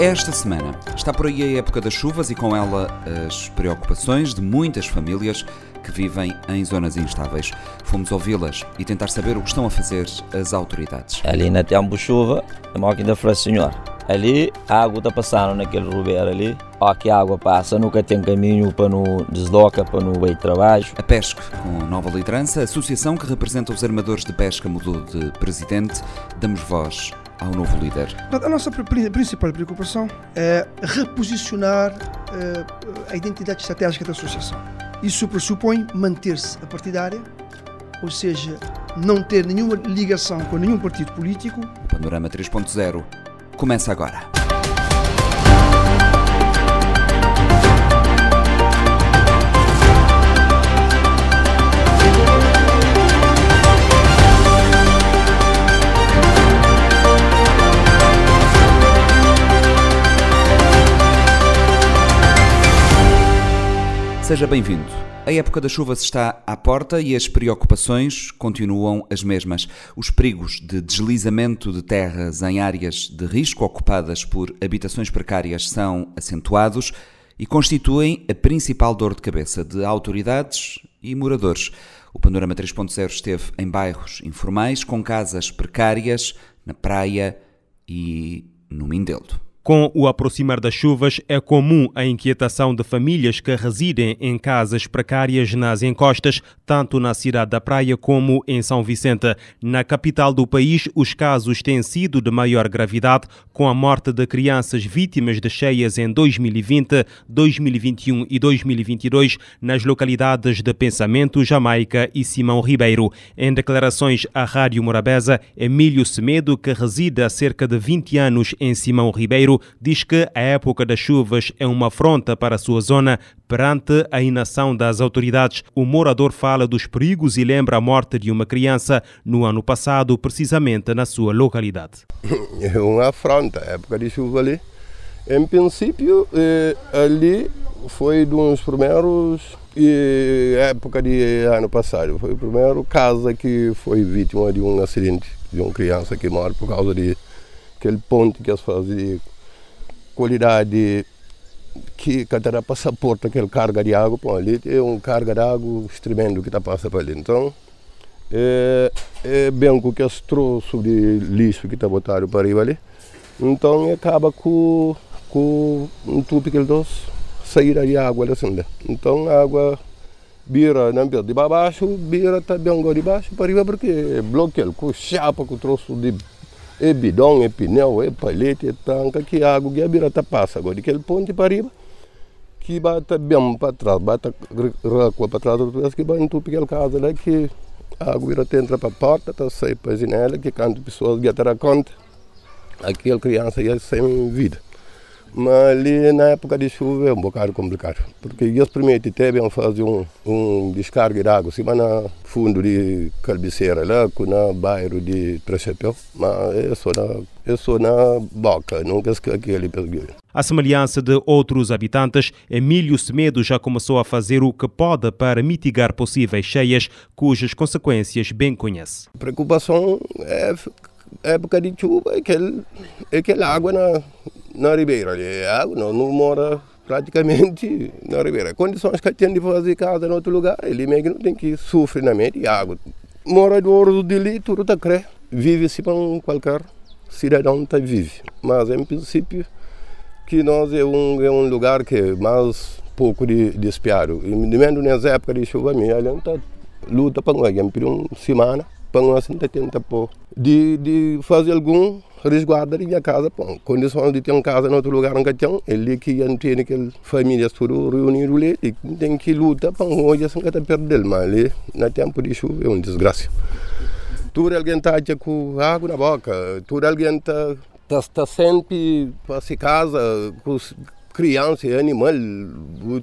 Esta semana está por aí a época das chuvas e com ela as preocupações de muitas famílias que vivem em zonas instáveis. Fomos ouvi-las e tentar saber o que estão a fazer as autoridades. Ali na tempo chuva, a máquina falou, senhor, ali a água está passando naquele rubeiro ali, ó que a água passa, nunca tem caminho para no desloca, para no ir trabalho. A PESC, com nova liderança, a associação que representa os armadores de pesca mudou de presidente, damos voz ao novo líder. A nossa principal preocupação é reposicionar eh, a identidade estratégica da associação. Isso pressupõe manter-se a partidária, ou seja, não ter nenhuma ligação com nenhum partido político. O Panorama 3.0 começa agora. Seja bem-vindo. A época das chuvas está à porta e as preocupações continuam as mesmas. Os perigos de deslizamento de terras em áreas de risco ocupadas por habitações precárias são acentuados e constituem a principal dor de cabeça de autoridades e moradores. O Panorama 3.0 esteve em bairros informais com casas precárias na praia e no Mindelo. Com o aproximar das chuvas, é comum a inquietação de famílias que residem em casas precárias nas encostas, tanto na cidade da Praia como em São Vicente. Na capital do país, os casos têm sido de maior gravidade, com a morte de crianças vítimas de cheias em 2020, 2021 e 2022 nas localidades de Pensamento, Jamaica e Simão Ribeiro. Em declarações à Rádio Morabeza, Emílio Semedo, que reside há cerca de 20 anos em Simão Ribeiro, diz que a época das chuvas é uma afronta para a sua zona perante a inação das autoridades. O morador fala dos perigos e lembra a morte de uma criança no ano passado, precisamente na sua localidade. É uma afronta, a época de chuva ali. Em princípio, eh, ali foi dos primeiros e época de ano passado. Foi a primeira casa que foi vítima de um acidente de uma criança que morre por causa de aquele ponte que eles fazem qualidade que cada passaporte aquele carga de água para ali é um carga de água tremendo que está passando para ali então é, é bem com que as troços de lixo que está botado para arriba ali então acaba com com um tubo que ele doce sair de água assim né? então a água vira não de baixo vira também de baixo para arriba porque bloqueia com chapa com troço de é bidão, é pneu, é palete, é tanca, que a água que a birata passa agora, aquele ponte para arriba, que bata bem para trás, bata racua para trás, que vai entupir aquela casa lá, que a água vira entra para a porta, tá sai para a janela, que quando pessoas já terão conta, aquela criança ia sem vida. Mas ali na época de chuva é um bocado complicado, porque eles primeiro teve fazer um, um descarga de água, cima na fundo de Calbiceira, lá no bairro de Trechapéu, mas é só na, é só na boca, nunca se aquele peguei. A semelhança de outros habitantes, Emílio Semedo já começou a fazer o que pode para mitigar possíveis cheias, cujas consequências bem conhece. A preocupação é época de chuva, é aquele, aquela água na na Ribeira. A água não, não mora praticamente na Ribeira. Condições que tem de fazer casa em outro lugar, ele mesmo tem que sofrer na mente água. Mora do ouro do ali, tudo crer. Vive-se para qualquer cidadão que vive. Mas, em princípio, que nós é um, é um lugar que é mais pouco de, de espiado. E mesmo nessa época de chuva, a gente luta para nós, por uma semana, para nós tentar de, de fazer algum resguarda a casa, pô, condições de ter uma casa em outro lugar não tem, ele que não tem aquelas famílias tudo reunidas ali, tem que lutar para hoje assim que perder, mas ali, na tempo de chuva é uma desgraça. Tudo alguém está com água na boca, tudo alguém está tá, tá sempre para se casa, criança e animal,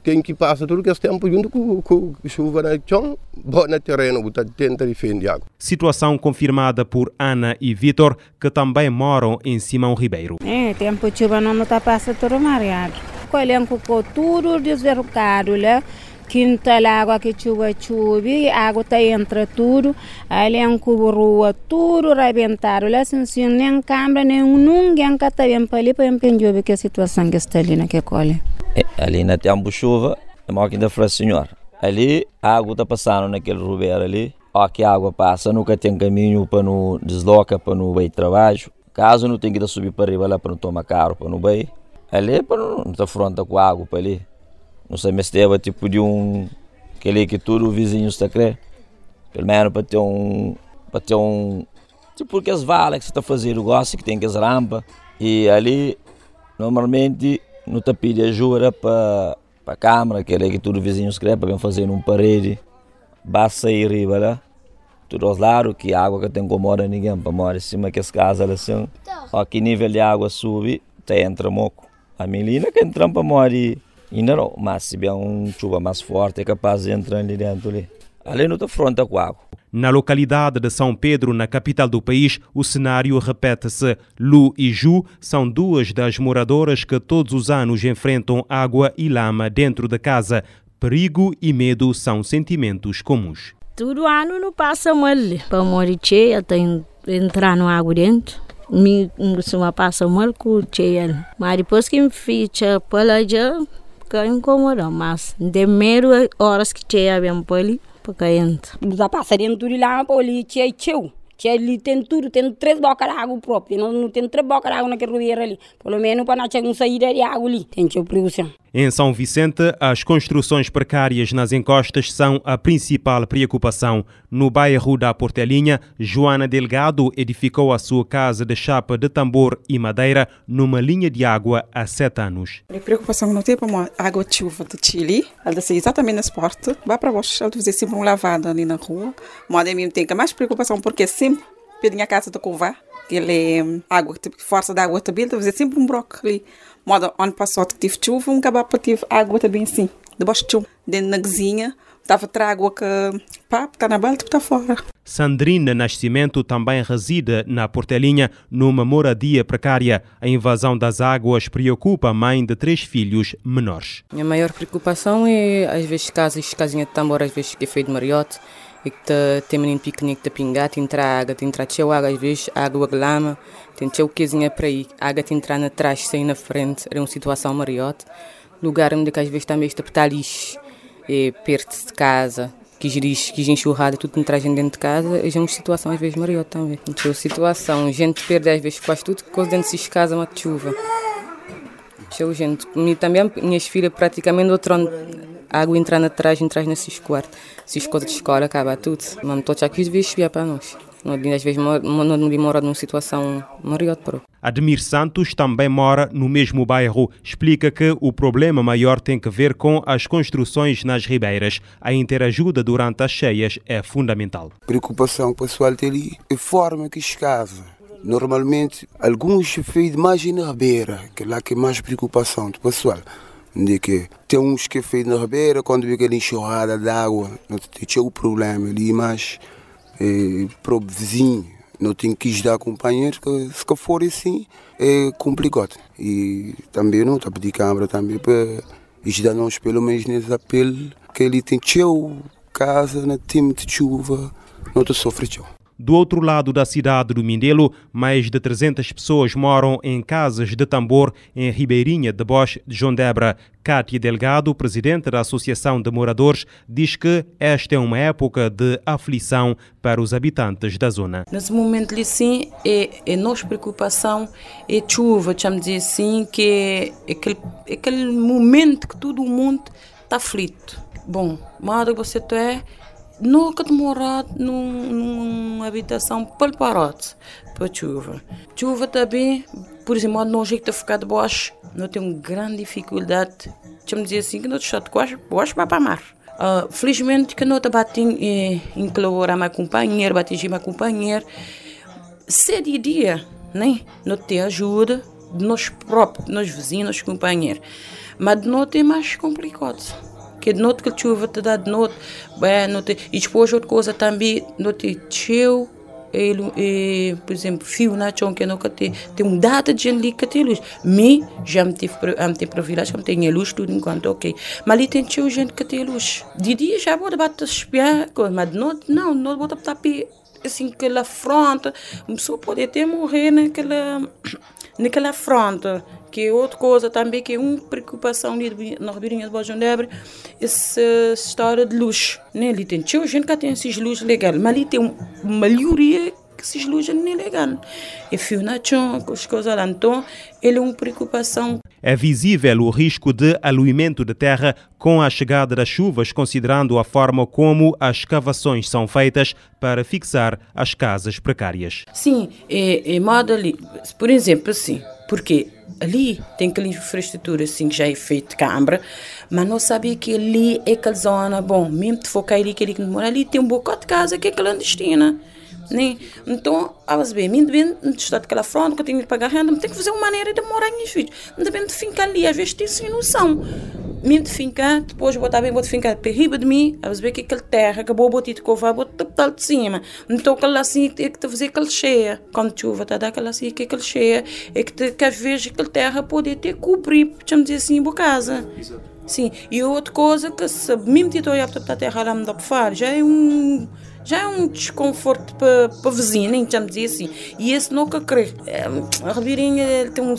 tem que passar todo esse tempo junto com, com chuva na chão, no terreno, tenta defender água. Situação confirmada por Ana e Vitor, que também moram em Simão Ribeiro. É, tempo de chuva não está passando todo mareado. Colhendo com tudo desverrucado, né? Quintal água que chuva chove, água tá entra tudo, ali é cubo rua, tudo rebentado, lá assim, nem câmara, nem ninguém que tá bem para ali, para ver que a situação que está ali naquele cole. É, ali na tempo chuva, é mal que da senhor. Ali, água está passando naquele rubeiro ali, ó, que a água passa, nunca tem caminho para não desloca, para não ir trabalho. Caso não tenha que subir para arriba lá para não tomar carro, para não ir, ali para não estar fronta com a água para ali. Não sei se teve tipo de um. Aquele que tudo o vizinho está a crer. Pelo menos para ter um. Para ter um. Tipo porque as valas que você está fazendo, gosta que tem que as rampas. E ali, normalmente, não te pede ajuda para para a câmara, aquele que tudo o vizinho escreve, para fazer um parede. Basta ir riba lá. Tudo aos lados, que a água que tem incomoda ninguém, para morar em cima que as casas assim. Ó, que nível de água sube, te entra moco. A menina que entra para morar Ainda não, mas se vier uma chuva mais forte é capaz de entrar ali dentro ali. Ali não está fronte com água. Na localidade de São Pedro, na capital do país, o cenário repete-se. Lu e Ju são duas das moradoras que todos os anos enfrentam água e lama dentro da casa. Perigo e medo são sentimentos comuns. Todo ano não passa mal. Para morrer cheia, tem entrar no água dentro. Me costuma passar mal com cheia. Mas depois que me ficha pela já ka incomoda mas de mero horas que tinha bem poli para entra. Usa passa dentro de lá poli tinha tchau. Tinha ali tem tudo, tem três bocas de água própria, não, não tem três bocas de água naquele rio ali. Pelo menos para não chegar saída de água ali, tem tchau produção. Em São Vicente, as construções precárias nas encostas são a principal preocupação. No bairro da Portelinha, Joana Delgado edificou a sua casa de chapa de tambor e madeira numa linha de água há sete anos. A preocupação não tem para água de chuva de Chile, ela desce exatamente nesse porto, vai para baixo, ela fazer sempre um lavado ali na rua. Mas mesmo tem que mais preocupação porque sempre pedi a casa de covar, que ele é água, força da água também, fazer sempre um broco ali. Moda, ano passado que tive chuva, um cabapa tive água também assim, debaixo de chuva, dentro da cozinha. Estava a água que pá, está na balde, está fora. Sandrina Nascimento também reside na Portelinha, numa moradia precária. A invasão das águas preocupa a mãe de três filhos menores. Minha maior preocupação é, às vezes, casas, casinha de tambor, às vezes, que é feito de mariote, e que menino piquenique de pingar, tem entra água, entrar cheio água, às vezes, água de lama, tem cheio coisinha para aí, água tem entrar na trás, sair na frente, era uma situação mariote. Lugar onde às vezes também está para lixo, perto de casa, que diz que enxurrada, tudo me traz dentro de casa, é uma situação às vezes mariote também. Então, situação, gente perde às vezes quase tudo, coisa dentro de casa, uma chuva. Show, gente. E também minhas filhas praticamente outro ano, a água entrar na trás, entrar nesses quartos. Se as coisas de escola acaba tudo. Mas estou aqui de vez para nós. Às vezes não demora numa situação maior para Admir Santos também mora no mesmo bairro. Explica que o problema maior tem que ver com as construções nas ribeiras. A interajuda durante as cheias é fundamental. A preocupação pessoal tem ali é a forma que escava Normalmente, alguns feitos mais na ribeira, que é lá que é mais preocupação do pessoal. De que tem uns que feitos na ribeira, quando vê aquela enxurrada d'água, não tem o problema ali, mas é, para o vizinho, não tem que dar companheiro, que se for assim, é complicado. E também não está pedir câmara também para ajudar-nos pelo menos nesse apelo, que ele tem teu casa, no tempo de chuva, não te sofre teu. Do outro lado da cidade do Mindelo, mais de 300 pessoas moram em casas de tambor em Ribeirinha de Bosch de João Debra. Cátia Delgado, presidente da Associação de Moradores, diz que esta é uma época de aflição para os habitantes da zona. Nesse momento, sim, é, é nossa preocupação, é chuva, vamos dizer assim, que é aquele, aquele momento que todo mundo está aflito. Bom, que você é nunca demorado num, numa habitação preparada para chuva. Chuva também, por exemplo, não jeito de ficar de baixo, não tenho grande dificuldade, deixa-me dizer assim, que não estou de baixo, baixo para a mar. Uh, felizmente que não bati em, em a minha companheira, bati a minha companheira. Se de dia, né? Não tem ajuda de nós próprios, nós vizinhos, companheiros. Mas de noite é mais complicado que noite que chuva te dá noite, bem, noite, e depois outra coisa também, noite cheio, ele, e, por exemplo, fio na chão que não tem, tem um data de ali que tem luz. Me, já me tive para me para virar, já me tem luz tudo enquanto ok. Mas ali tem tio gente que tem luz. De dia já vou bater espiar, mas noite não, não vou tapar assim aquela fronte, uma pessoa pode até morrer naquela naquela fronte que é outra coisa também que é uma preocupação ali na Ribeirinha de Bojondebre, essa história de luz. Né? Ali tem gente que tem esses luzes legais, mas ali tem uma maioria esses luzes não é legal. E fio na chão, as coisas lá, então, ele é uma preocupação. É visível o risco de aluimento de terra com a chegada das chuvas, considerando a forma como as escavações são feitas para fixar as casas precárias. Sim, é, é modo ali, por exemplo, assim, porque ali tem aquela infraestrutura assim que já é feita de câmara, mas não sabia que ali é aquela zona, bom, mesmo que for cair ali, que mora ali, tem um bocado de casa que é clandestina. Né? Então, às vezes, me bem está daquela fronte que eu tenho que pagar renda, tem que fazer uma maneira de morar em filhos. Não depende de ficar ali, às vezes tem sem noção. Me de ficar, depois vou estar bem, vou ficar para riba de mim, às vezes que aquela terra acabou botar de covar, vou estar de cima. Então, aquela assim, tem que fazer aquela cheia. Quando chuva, está aquela assim, que aquela cheia, é que, te, que às vezes aquela terra pode ter cobrir, vamos dizer assim, boa casa. Sim, e outra coisa que se mesmo que estou a terra lá me dá para já é um já é um desconforto para a vizinha, nem já me dizer assim. E esse nunca crê. É, a Ribeirinha tem um,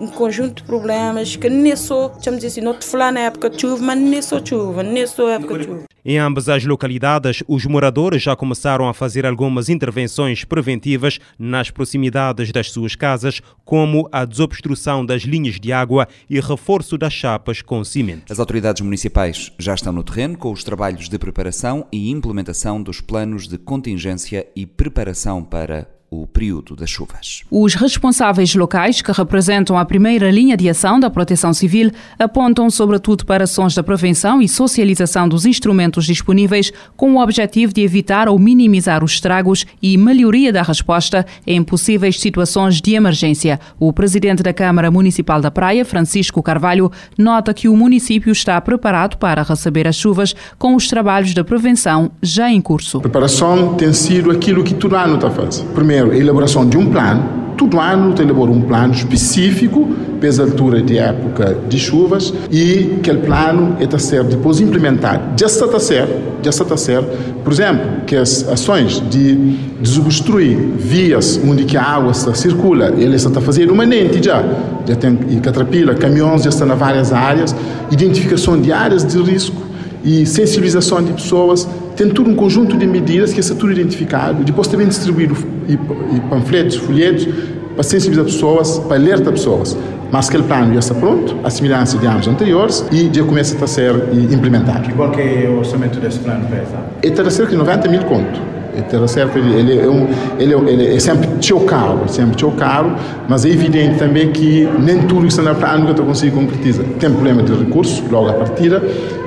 um, conjunto de problemas que nem só, já me dizer assim, não te falar na época de chuva, mas nem só chuva, nem só época de chuva. Em ambas as localidades, os moradores já começaram a fazer algumas intervenções preventivas nas proximidades das suas casas, como a desobstrução das linhas de água e reforço das chapas com cimento. As autoridades municipais já estão no terreno com os trabalhos de preparação e implementação dos planos de contingência e preparação para o período das chuvas. Os responsáveis locais, que representam a primeira linha de ação da Proteção Civil, apontam sobretudo para ações da prevenção e socialização dos instrumentos disponíveis, com o objetivo de evitar ou minimizar os estragos e melhoria da resposta em possíveis situações de emergência. O presidente da Câmara Municipal da Praia, Francisco Carvalho, nota que o município está preparado para receber as chuvas com os trabalhos de prevenção já em curso. A preparação tem sido aquilo que todo ano está fazendo. Primeiro, primeiro, a elaboração de um plano. Todo ano tem elabora um plano específico para altura de época de chuvas e aquele plano está a ser depois implementado. Já está a ser, já está a ser, por exemplo, que as ações de desobstruir vias onde a água está, circula, ele está a fazer uma nente já. Já tem caterpillar, caminhões já estão em várias áreas, identificação de áreas de risco e sensibilização de pessoas, tem tudo um conjunto de medidas que está tudo identificado, depois também distribuído e, e panfletos, folhetos, para sensibilizar pessoas, para alertar pessoas. Mas aquele plano já está pronto, a semelhança de anos anteriores, e já começa a ser implementado. E qual que é o orçamento desse plano, pesa? Ele está cerca de 90 mil contos. Ele, cerca de, ele, é um, ele, é ele é sempre teu caro, sempre teu caro, mas é evidente também que nem tudo que está no plano que eu consigo concretizar. Tem problema de recursos, logo à partida,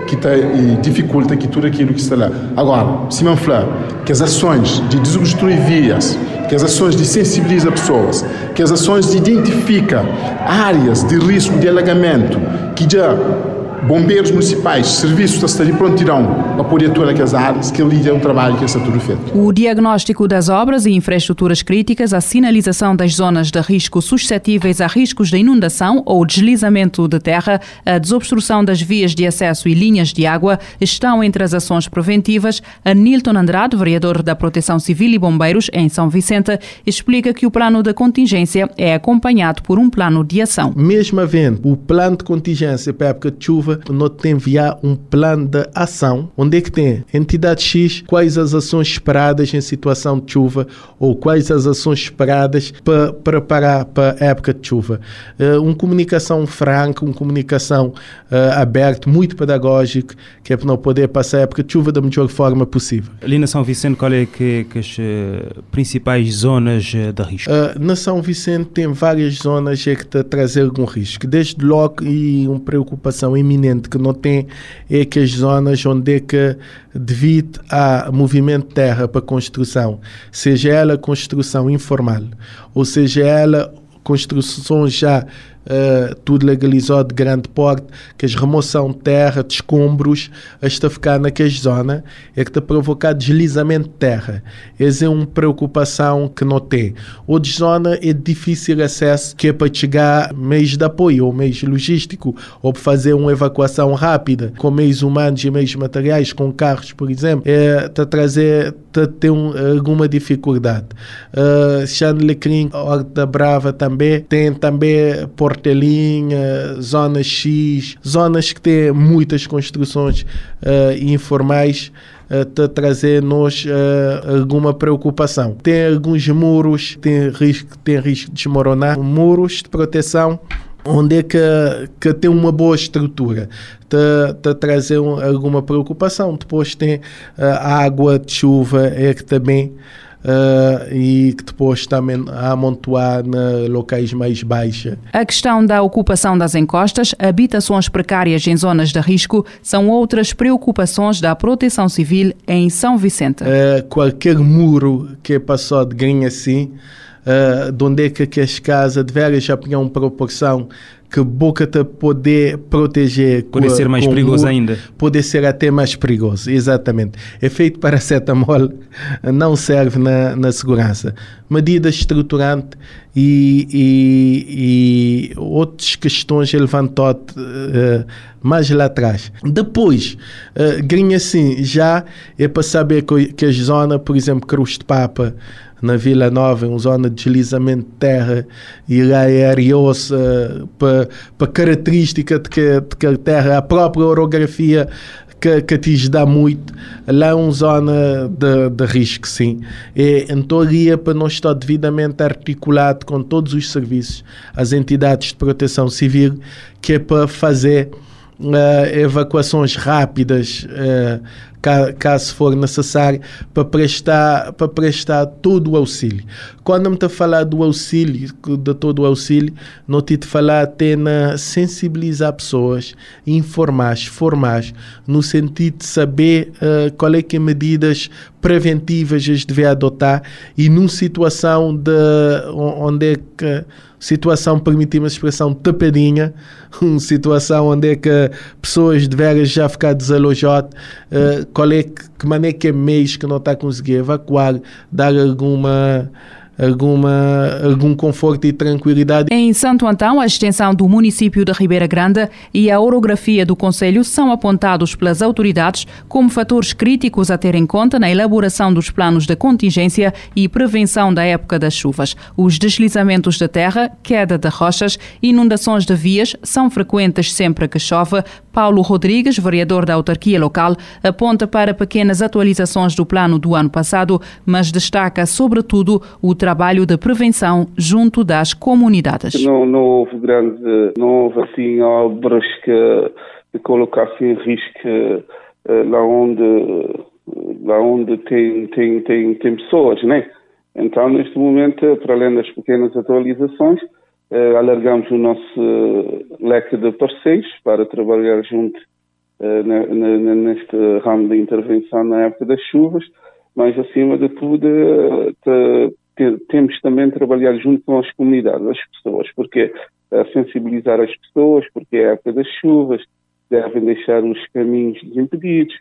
que tá, dificulta que tudo aquilo que está lá. Agora, me falar que as ações de desobstruir vias, que as ações de sensibilizar pessoas, que as ações de identificar áreas de risco de alagamento, que já bombeiros municipais, serviços da cidade prontidão para poder atuar naquelas áreas, que ali é um trabalho que está tudo feito. O diagnóstico das obras e infraestruturas críticas, a sinalização das zonas de risco suscetíveis a riscos de inundação ou deslizamento de terra, a desobstrução das vias de acesso e linhas de água estão entre as ações preventivas. A Nilton Andrade, vereador da Proteção Civil e Bombeiros em São Vicente, explica que o plano de contingência é acompanhado por um plano de ação. Mesmo havendo o plano de contingência para a época de chuva, nós temos enviar um plano de ação, onde é que tem entidade X, quais as ações esperadas em situação de chuva ou quais as ações esperadas para preparar para a época de chuva. Uh, uma comunicação franca, uma comunicação uh, aberta, muito pedagógica, que é para não poder passar a época de chuva da melhor forma possível. Ali na São Vicente, qual é que, que as uh, principais zonas de risco? na São Vicente tem várias zonas que está a trazer algum risco, desde logo e uma preocupação iminente que não tem é que as zonas onde é que devido a movimento de terra para construção, seja ela construção informal ou seja ela construções já uh, tudo legalizado de grande porte, que as remoção de terra, de escombros, esta ficar naquela zona, é que está provocar deslizamento de terra. Essa é uma preocupação que não tem. Outra zona é difícil acesso, que é para chegar meios de apoio, ou meios logístico, ou para fazer uma evacuação rápida, com meios humanos e meios materiais, com carros, por exemplo, é, está trazer, um, alguma dificuldade. Uh, Xanlecrim, Horta Brava também, tem também Portelinha, Zona X, zonas que têm muitas construções uh, informais a trazer nos uh, alguma preocupação. Tem alguns muros, tem risco, tem risco de desmoronar, muros de proteção onde é que, que tem uma boa estrutura, está a trazer um, alguma preocupação. Depois tem a água de chuva, é que também uh, e que depois também a amontoar em locais mais baixos. A questão da ocupação das encostas, habitações precárias em zonas de risco, são outras preocupações da Proteção Civil em São Vicente. Uh, qualquer muro que passou de ganho assim, uh, de onde é que as casas de já tinham uma proporção que boca te poder proteger. Pode ser mais perigoso ainda. Pode ser até mais perigoso, exatamente. Efeito paracetamol não serve na, na segurança. Medidas estruturantes e, e, e outras questões levantou uh, mais lá atrás. Depois, uh, ganha assim, já é para saber que, que a zona, por exemplo, Cruz de Papa, na Vila Nova, uma zona de deslizamento de terra, e lá é ariosa para característica de que, de que a terra, a própria orografia que, que te dá muito, lá é uma zona de, de risco, sim. E, então, ali é para nós estar devidamente articulado com todos os serviços, as entidades de proteção civil, que é para fazer uh, evacuações rápidas, uh, caso for necessário, para prestar, para prestar todo o auxílio. Quando me a falar do auxílio, de todo o auxílio, não te falar até na sensibilizar pessoas, informar, formar, no sentido de saber uh, qual é que é medidas preventivas as devem adotar e numa situação de onde é que situação, permitir-me a expressão, tapadinha, uma situação onde é que pessoas de veras já ficar desalojadas, uh, qual é que, que maneira que é meios que não está a conseguir evacuar, dar alguma alguma, algum conforto e tranquilidade. Em Santo Antão, a extensão do município de Ribeira Grande e a orografia do Conselho são apontados pelas autoridades como fatores críticos a ter em conta na elaboração dos planos de contingência e prevenção da época das chuvas. Os deslizamentos da terra, queda de rochas, inundações de vias são frequentes sempre que chove. Paulo Rodrigues, vereador da autarquia local, aponta para pequenas atualizações do plano do ano passado, mas destaca sobretudo o trabalho de prevenção junto das comunidades. Não, não houve grande, não houve assim obras que, que colocassem em risco uh, lá onde lá onde tem, tem, tem, tem pessoas, né? Então, neste momento, para além das pequenas atualizações, uh, alargamos o nosso leque de parceiros para trabalhar junto uh, neste ramo de intervenção na época das chuvas, mas acima de tudo, temos também de trabalhar junto com as comunidades, as pessoas, porque sensibilizar as pessoas, porque é a época das chuvas, devem deixar os caminhos desimpedidos,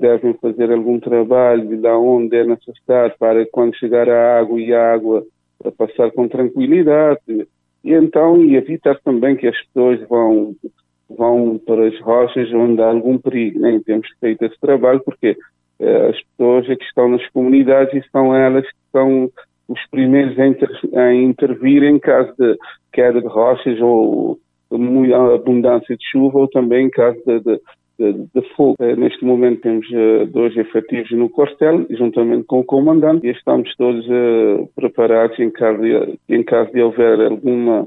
devem fazer algum trabalho de onde é necessário para quando chegar a água e a água passar com tranquilidade e então e evitar também que as pessoas vão vão para as rochas onde há algum perigo, né? temos feito esse trabalho porque as pessoas é que estão nas comunidades e são elas que são os primeiros a, inter, a intervir em caso de queda de rochas ou abundância de chuva ou também em caso de, de, de, de fogo. Eh, neste momento temos uh, dois efetivos no quartel, juntamente com o comandante, e estamos todos preparados em caso, de, em caso de houver alguma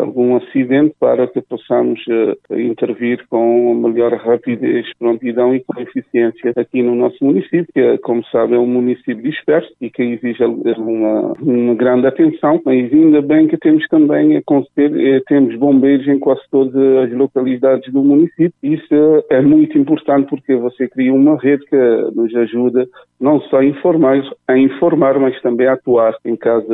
algum acidente para que possamos uh, intervir com melhor rapidez, prontidão e com eficiência aqui no nosso município, que, como sabe, é um município disperso e que exige uma, uma grande atenção, mas ainda bem que temos também a eh, temos bombeiros em quase todas as localidades do município. Isso é muito importante porque você cria uma rede que nos ajuda não só a informar, a informar mas também a atuar em caso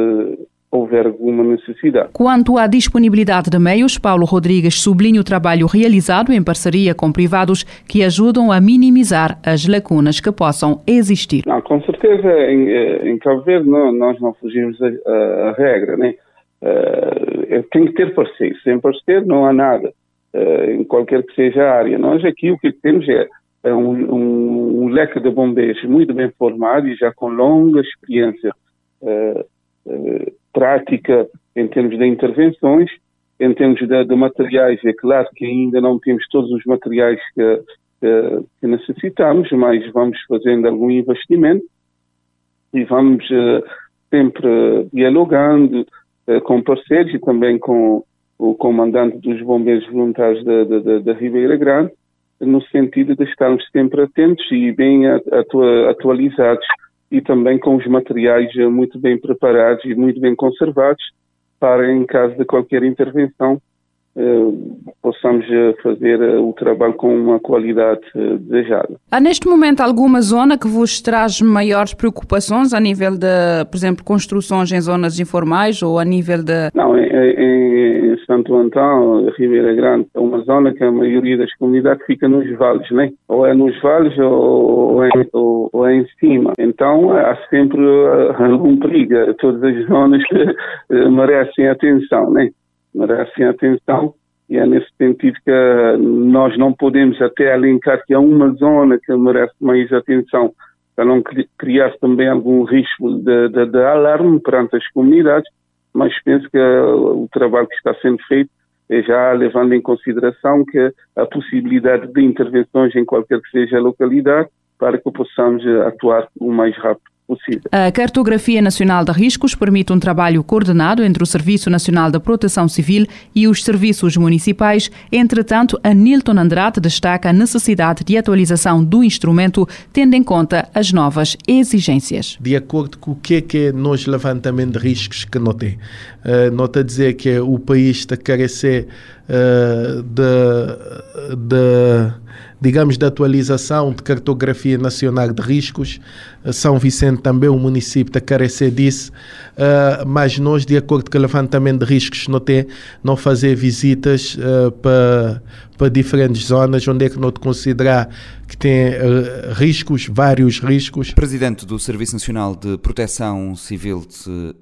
houver alguma necessidade. Quanto à disponibilidade de meios, Paulo Rodrigues sublinha o trabalho realizado em parceria com privados que ajudam a minimizar as lacunas que possam existir. Não, com certeza, em, eh, em Cabo Verde não, nós não fugimos a, a, a regra, né? Uh, tem que ter parceiro, sem parceiro não há nada, uh, em qualquer que seja a área. Nós aqui o que temos é, é um, um, um, leque de bombeiros muito bem formado e já com longa experiência uh, prática em termos de intervenções, em termos de, de, materiais, é claro que ainda não temos todos os materiais que, que, necessitamos, mas vamos fazendo algum investimento e vamos uh, sempre dialogando uh, com parceiros e também com o comandante dos bombeiros voluntários da, da, da Ribeira Grande, no sentido de estarmos sempre atentos e bem atualizados e também com os materiais muito bem preparados e muito bem conservados para, em caso de qualquer intervenção, eh, possamos eh, fazer eh, o trabalho com uma qualidade desejada. Há neste momento alguma zona que vos traz maiores preocupações a nível de, por exemplo, construções em zonas informais ou a nível de... Não, em, em Santo Antão, Ribeira Grande, é uma zona que a maioria das comunidades fica nos vales, né? Ou é nos vales ou, é, ou, ou é em cima. Então há sempre algum perigo. Todas as zonas merecem atenção, né? merecem atenção e é nesse sentido que nós não podemos até alencar que há uma zona que merece mais atenção para não criar também algum risco de, de, de alarme perante as comunidades, mas penso que o trabalho que está sendo feito é já levando em consideração que a possibilidade de intervenções em qualquer que seja a localidade para que possamos atuar o mais rápido possível. A Cartografia Nacional de Riscos permite um trabalho coordenado entre o Serviço Nacional da Proteção Civil e os serviços municipais. Entretanto, a Nilton Andrade destaca a necessidade de atualização do instrumento, tendo em conta as novas exigências. De acordo com o que é, que é nos levantamento de riscos que notei, uh, nota dizer que o país está a carecer uh, de, de digamos, de atualização de cartografia nacional de riscos. Eh, São Vicente também, o município, está a carecer disso. Uh, mas nós, de acordo com o levantamento de riscos, não, tem, não fazer visitas uh, para, para diferentes zonas onde é que não te considerar que tem uh, riscos, vários riscos. Presidente do Serviço Nacional de Proteção Civil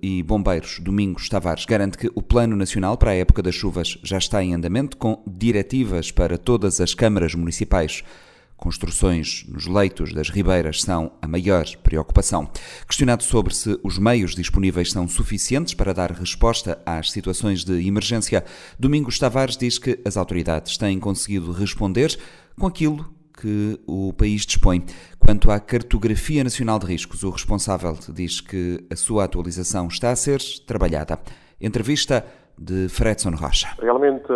e Bombeiros, Domingos Tavares, garante que o Plano Nacional para a época das chuvas já está em andamento, com diretivas para todas as câmaras municipais Construções nos leitos das ribeiras são a maior preocupação. Questionado sobre se os meios disponíveis são suficientes para dar resposta às situações de emergência, Domingos Tavares diz que as autoridades têm conseguido responder com aquilo que o país dispõe. Quanto à Cartografia Nacional de Riscos, o responsável diz que a sua atualização está a ser trabalhada. Entrevista de Fredson Rocha. Realmente,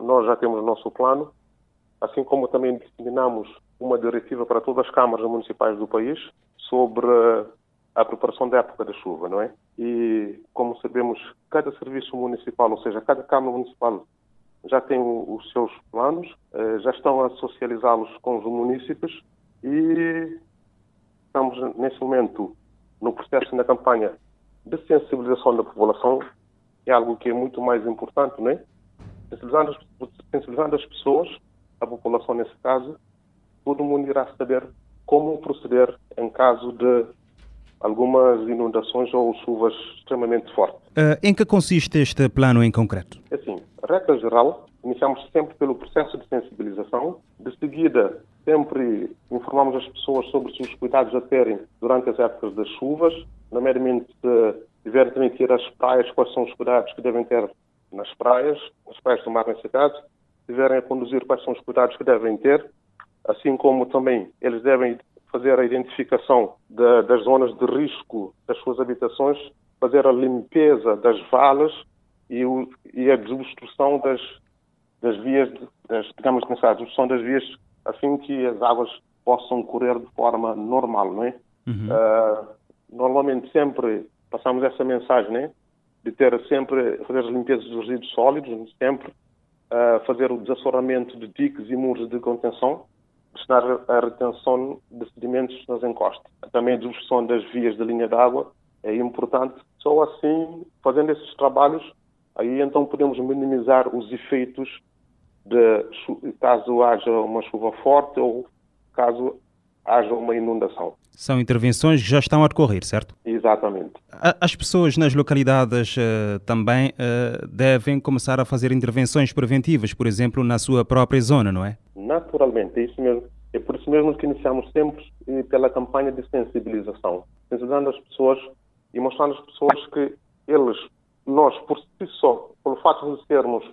nós já temos o nosso plano assim como também disseminamos uma diretiva para todas as câmaras municipais do país sobre a preparação da época da chuva, não é? E, como sabemos, cada serviço municipal, ou seja, cada Câmara Municipal já tem os seus planos, eh, já estão a socializá-los com os municípios e estamos, nesse momento, no processo da campanha de sensibilização da população, é algo que é muito mais importante, não é? Sensibilizando, sensibilizando as pessoas a população nesse caso, todo mundo irá saber como proceder em caso de algumas inundações ou chuvas extremamente fortes. Uh, em que consiste este plano em concreto? É assim, regra geral, iniciamos sempre pelo processo de sensibilização, de seguida sempre informamos as pessoas sobre os cuidados a terem durante as épocas das chuvas, nomeadamente se tiverem também que ir às praias, quais são os cuidados que devem ter nas praias, nas praias do mar nesse caso, estiverem a conduzir, quais são os cuidados que devem ter, assim como também eles devem fazer a identificação de, das zonas de risco das suas habitações, fazer a limpeza das valas e, o, e a desobstrução das, das vias, das, digamos assim, a desobstrução das vias, assim que as águas possam correr de forma normal, não é? Uhum. Uh, normalmente sempre passamos essa mensagem, né? De ter sempre, fazer as limpezas dos resíduos sólidos, sempre, a fazer o desassoramento de diques e muros de contenção, destinar a retenção de sedimentos nas encostas. Também a desobstrução das vias da linha d'água é importante, só assim, fazendo esses trabalhos, aí então podemos minimizar os efeitos de caso haja uma chuva forte ou caso haja uma inundação. São intervenções que já estão a decorrer, certo? Exatamente. As pessoas nas localidades uh, também uh, devem começar a fazer intervenções preventivas, por exemplo, na sua própria zona, não é? Naturalmente, é isso mesmo. É por isso mesmo que iniciamos sempre pela campanha de sensibilização, sensibilizando as pessoas e mostrando às pessoas que eles, nós, por si só, pelo fato de sermos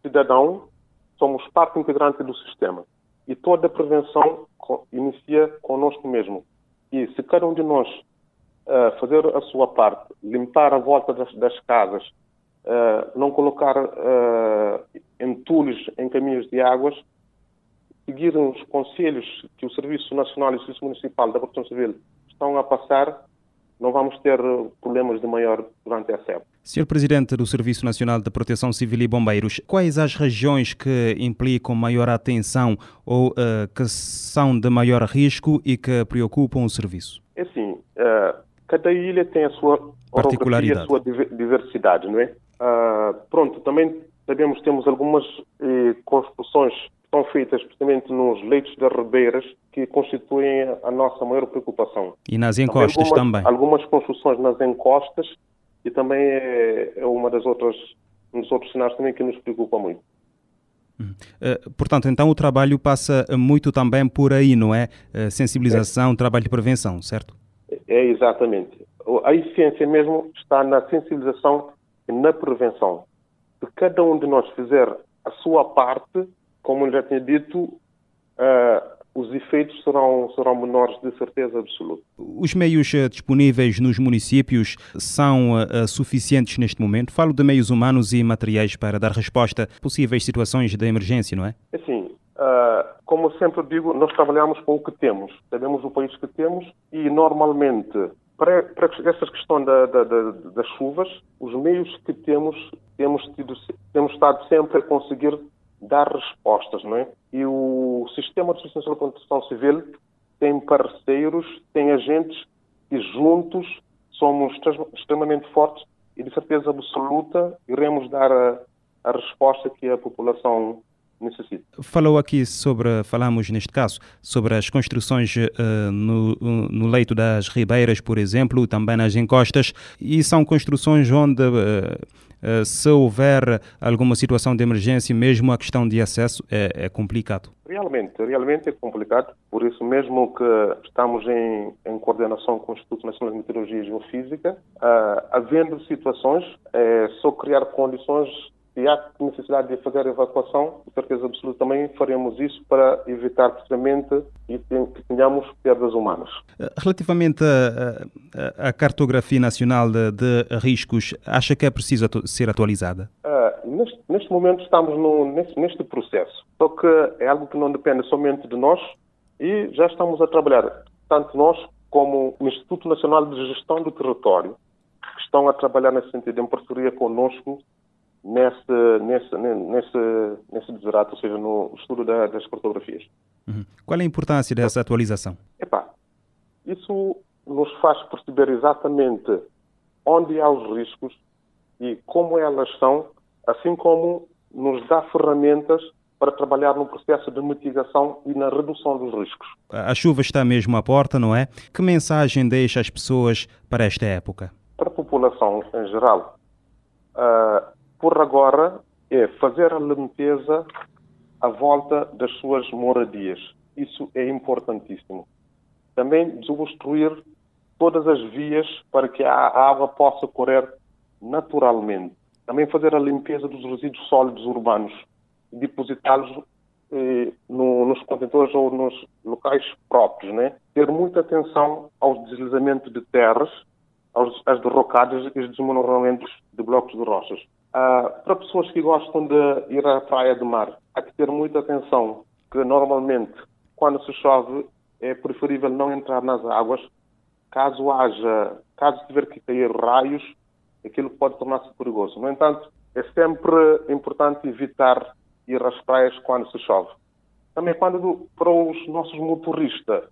cidadão, somos parte integrante do sistema. E toda a prevenção inicia conosco mesmo. E se cada um de nós uh, fazer a sua parte, limpar a volta das, das casas, uh, não colocar uh, entulhos em caminhos de águas, seguir os conselhos que o Serviço Nacional e o Serviço Municipal da Proteção Civil estão a passar, não vamos ter problemas de maior durante essa época. Senhor Presidente do Serviço Nacional de Proteção Civil e Bombeiros, quais as regiões que implicam maior atenção ou uh, que são de maior risco e que preocupam o serviço? É assim, uh, cada ilha tem a sua particularidade, a sua diversidade, não é? Uh, pronto, também sabemos que temos algumas eh, construções são feitas precisamente nos leitos das ribeiras que constituem a nossa maior preocupação. E nas encostas também? Algumas, algumas construções nas encostas e também é, é uma das outras, um dos outros cenários também que nos preocupa muito. Uh, portanto, então o trabalho passa muito também por aí, não é? Uh, sensibilização, é. trabalho de prevenção, certo? É, exatamente. A essência mesmo está na sensibilização e na prevenção. Se cada um de nós fizer a sua parte, como eu já tinha dito, uh, os efeitos serão, serão menores de certeza absoluta. Os meios uh, disponíveis nos municípios são uh, suficientes neste momento? Falo de meios humanos e materiais para dar resposta a possíveis situações de emergência, não é? Assim, como sempre digo, nós trabalhamos com o que temos. Sabemos o país que temos e normalmente para, para essa questão da, da, da, das chuvas, os meios que temos, temos, tido, temos estado sempre a conseguir dar respostas, não é? E o sistema de assistência de proteção civil tem parceiros, tem agentes e juntos somos extremamente fortes e de certeza absoluta iremos dar a, a resposta que a população necessita. Falou aqui sobre, falamos neste caso, sobre as construções uh, no, no, leito das ribeiras, por exemplo, também nas encostas, e são construções onde uh, eh, se houver alguma situação de emergência, mesmo a questão de acesso é, é, complicado. Realmente, realmente é complicado. Por isso mesmo que estamos em, em coordenação com o Instituto Nacional de Meteorologia e Geofísica, uh, havendo situações, é só criar condições se há necessidade de fazer a evacuação, com certeza absoluta também faremos isso para evitar precisamente que tenhamos perdas humanas. Relativamente à cartografia nacional de, de, riscos, acha que é preciso atu ser atualizada? Uh, neste, neste, momento estamos no, neste, neste processo, só que é algo que não depende somente de nós e já estamos a trabalhar, tanto nós como o Instituto Nacional de Gestão do Território, que estão a trabalhar nesse sentido, em parceria conosco, nesse, nesse, nesse, nesse deserato, ou seja, no estudo da, das cartografias. Uhum. Qual é a importância dessa atualização? Epá, isso nos faz perceber exatamente onde há os riscos e como elas são, assim como nos dá ferramentas para trabalhar no processo de mitigação e na redução dos riscos. A chuva está mesmo à porta, não é? Que mensagem deixa às pessoas para esta época? Para a população em geral, uh, por agora, é fazer a limpeza à volta das suas moradias. Isso é importantíssimo. Também desobstruir todas as vias para que a água possa correr naturalmente. Também fazer a limpeza dos resíduos sólidos urbanos e depositá-los eh, no, nos contentores ou nos locais próprios. Né? Ter muita atenção aos deslizamentos de terras, aos, às derrocadas e os desmoronamentos de blocos de rochas. Uh, para pessoas que gostam de ir à praia de mar, há que ter muita atenção que normalmente quando se chove é preferível não entrar nas águas. Caso haja, caso tiver que cair raios, aquilo pode tornar-se perigoso. No entanto, é sempre importante evitar ir às praias quando se chove. Também quando para os nossos motoristas,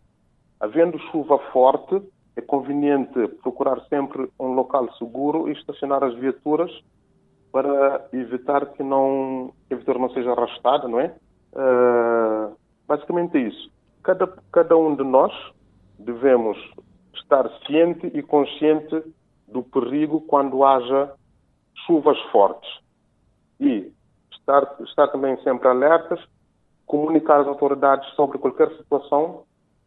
havendo chuva forte, é conveniente procurar sempre um local seguro e estacionar as viaturas para evitar que, não, que a viatura não seja arrastada, não é? Uh, basicamente é isso. Cada, cada um de nós devemos estar ciente e consciente do perigo quando haja chuvas fortes. E estar, estar também sempre alertas, comunicar às autoridades sobre qualquer situação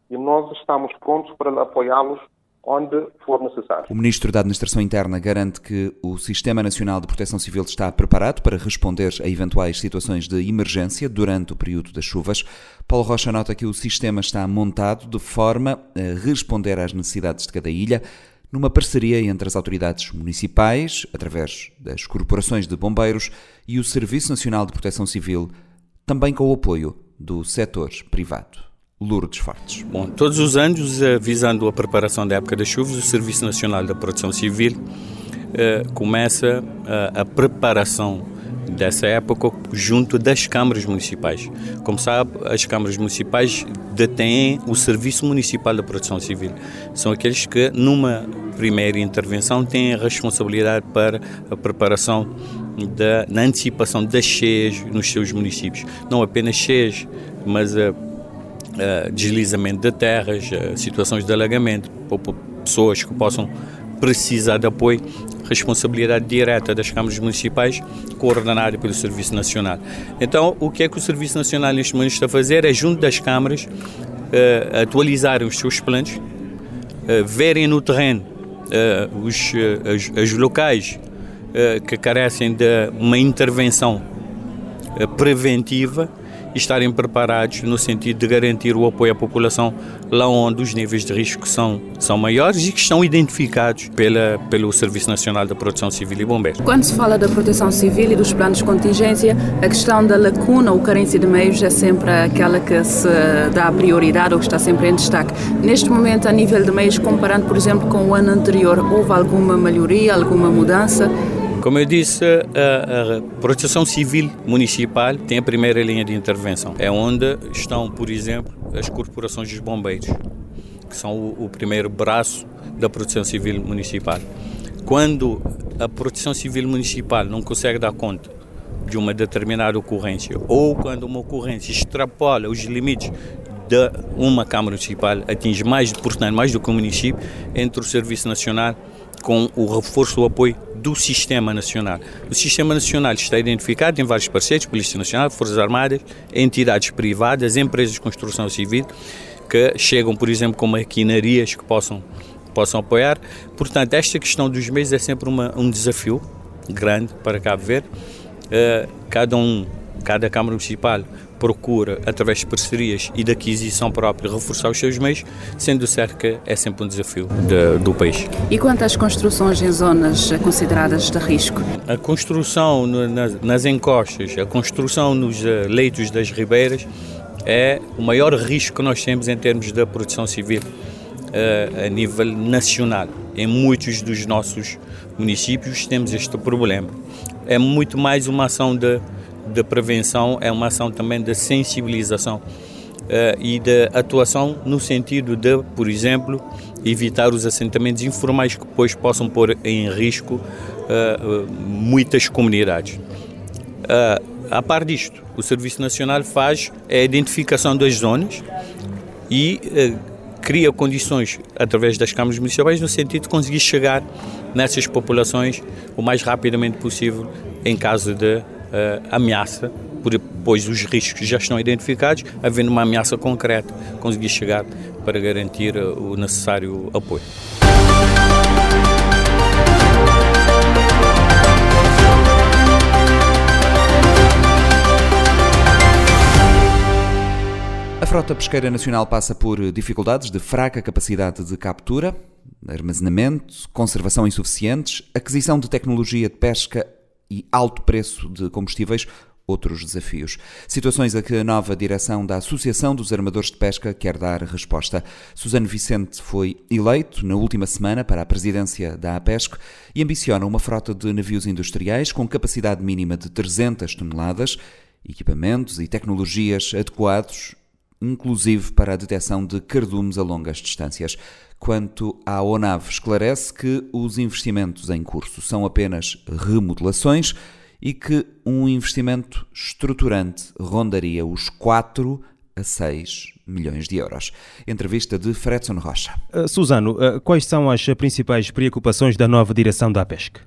e nós estamos prontos para apoiá-los onde for necessário. O Ministro da Administração Interna garante que o Sistema Nacional de Proteção Civil está preparado para responder a eventuais situações de emergência durante o período das chuvas. Paulo Rocha nota que o sistema está montado de forma a responder às necessidades de cada ilha, numa parceria entre as autoridades municipais, através das corporações de bombeiros, e o Serviço Nacional de Proteção Civil, também com o apoio do setor privado. Lourdes Fortes. Bom, todos os anos, eh, visando a preparação da época das chuvas, o Serviço Nacional da Proteção Civil eh, começa a, eh, a preparação dessa época junto das câmaras municipais. Como sabe, as câmaras municipais detêm o Serviço Municipal da Proteção Civil. São aqueles que, numa primeira intervenção, têm a responsabilidade para a preparação da na antecipação das cheias nos seus municípios. Não apenas cheias, mas a uh, deslizamento de terras, uh, situações de alagamento, pessoas que possam precisar de apoio, responsabilidade direta das câmaras municipais, coordenada pelo Serviço Nacional. Então, o que é que o Serviço Nacional neste momento está a fazer é, junto das câmaras, uh, atualizarem os seus planos, verem no terreno os, locais que carecem de uma intervenção preventiva estarem preparados no sentido de garantir o apoio à população lá onde os níveis de risco são, são maiores e que estão identificados pela, pelo Serviço Nacional da Proteção Civil e Bombeiros. Quando se fala da proteção civil e dos planos de contingência, a questão da lacuna ou carência de meios é sempre aquela que se dá prioridade ou que está sempre em destaque. Neste momento, a nível de meios, comparando, por exemplo, com o ano anterior, houve alguma melhoria, alguma mudança? Como eu disse, a, a, Proteção Civil Municipal tem a primeira linha de intervenção. É onde estão, por exemplo, as corporações dos bombeiros, que são o, o primeiro braço da Proteção Civil Municipal. Quando a Proteção Civil Municipal não consegue dar conta de uma determinada ocorrência ou quando uma ocorrência extrapola os limites de uma Câmara Municipal, atinge mais, portanto, mais do que o município, entre o Serviço Nacional com o reforço do apoio do Sistema Nacional. O Sistema Nacional está identificado em vários parceiros, Polícia Nacional, Forças Armadas, entidades privadas, empresas de construção civil, que chegam, por exemplo, com maquinarias que possam, possam apoiar. Portanto, esta questão dos meios é sempre uma, um desafio grande para Cabo Verde. Uh, cada um, cada Câmara Municipal procura, através de parcerias e de aquisição própria, reforçar os seus meios, sendo que é sempre um desafio de, do país. E quanto às construções em zonas consideradas de risco? A construção no, nas, nas encostas, a construção nos uh, leitos das ribeiras é o maior risco que nós temos em termos da produção civil uh, a nível nacional. Em muitos dos nossos municípios temos este problema. É muito mais uma ação de de prevenção é uma ação também de sensibilização uh, e de atuação no sentido de, por exemplo, evitar os assentamentos informais que depois possam pôr em risco uh, muitas comunidades. A par disto, o Serviço Nacional faz a identificação das zonas e cria condições através das câmaras municipais no sentido de conseguir chegar nessas populações o mais rapidamente possível em caso de ameaça, pois os riscos já estão identificados, havendo uma ameaça concreta, conseguir chegar para garantir uh, o necessário apoio. A frota pesqueira nacional passa por dificuldades de fraca capacidade de captura, armazenamento, conservação insuficientes, aquisição de tecnologia de pesca e alto preço de combustíveis, outros desafios. Situações a que a nova direção da Associação dos Armadores de Pesca quer dar resposta. Suzano Vicente foi eleito na última semana para a presidência da APESC e ambiciona uma frota de navios industriais com capacidade mínima de 300 toneladas, equipamentos e tecnologias adequados inclusive para a detecção de cardumes a longas distâncias. Quanto à ONAV, esclarece que os investimentos em curso são apenas remodelações e que um investimento estruturante rondaria os 4 a 6 milhões de euros. Entrevista de Fredson Rocha. Uh, Suzano, uh, quais são as principais preocupações da nova direção da APESC?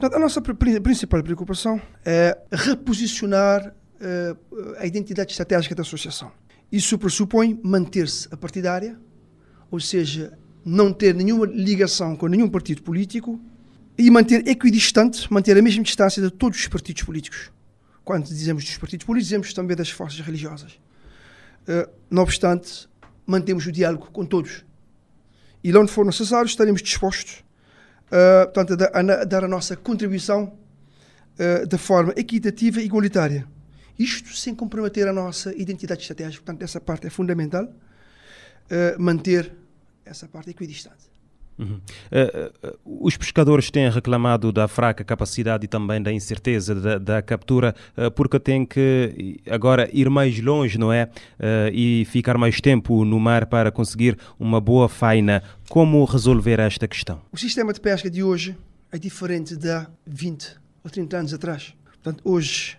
A nossa principal preocupação é reposicionar uh, a identidade estratégica da associação. Isso pressupõe manter-se a partidária, ou seja, não ter nenhuma ligação com nenhum partido político e manter equidistante, manter a mesma distância de todos os partidos políticos. Quando dizemos dos partidos políticos, dizemos também das forças religiosas. Uh, não obstante, mantemos o diálogo com todos. E onde for necessário, estaremos dispostos uh, portanto, a, dar, a, nossa contribuição uh, de forma equitativa e igualitária. Isto sem comprometer a nossa identidade estratégica. Portanto, essa parte é fundamental. Uh, manter essa parte equidistante. Uhum. Uh, uh, os pescadores têm reclamado da fraca capacidade e também da incerteza da, da captura, uh, porque têm que agora ir mais longe, não é? e ficar mais tempo no mar para conseguir uma boa faina. Como resolver esta questão? O sistema de pesca de hoje é diferente de há 20 ou 30 anos atrás. Portanto, hoje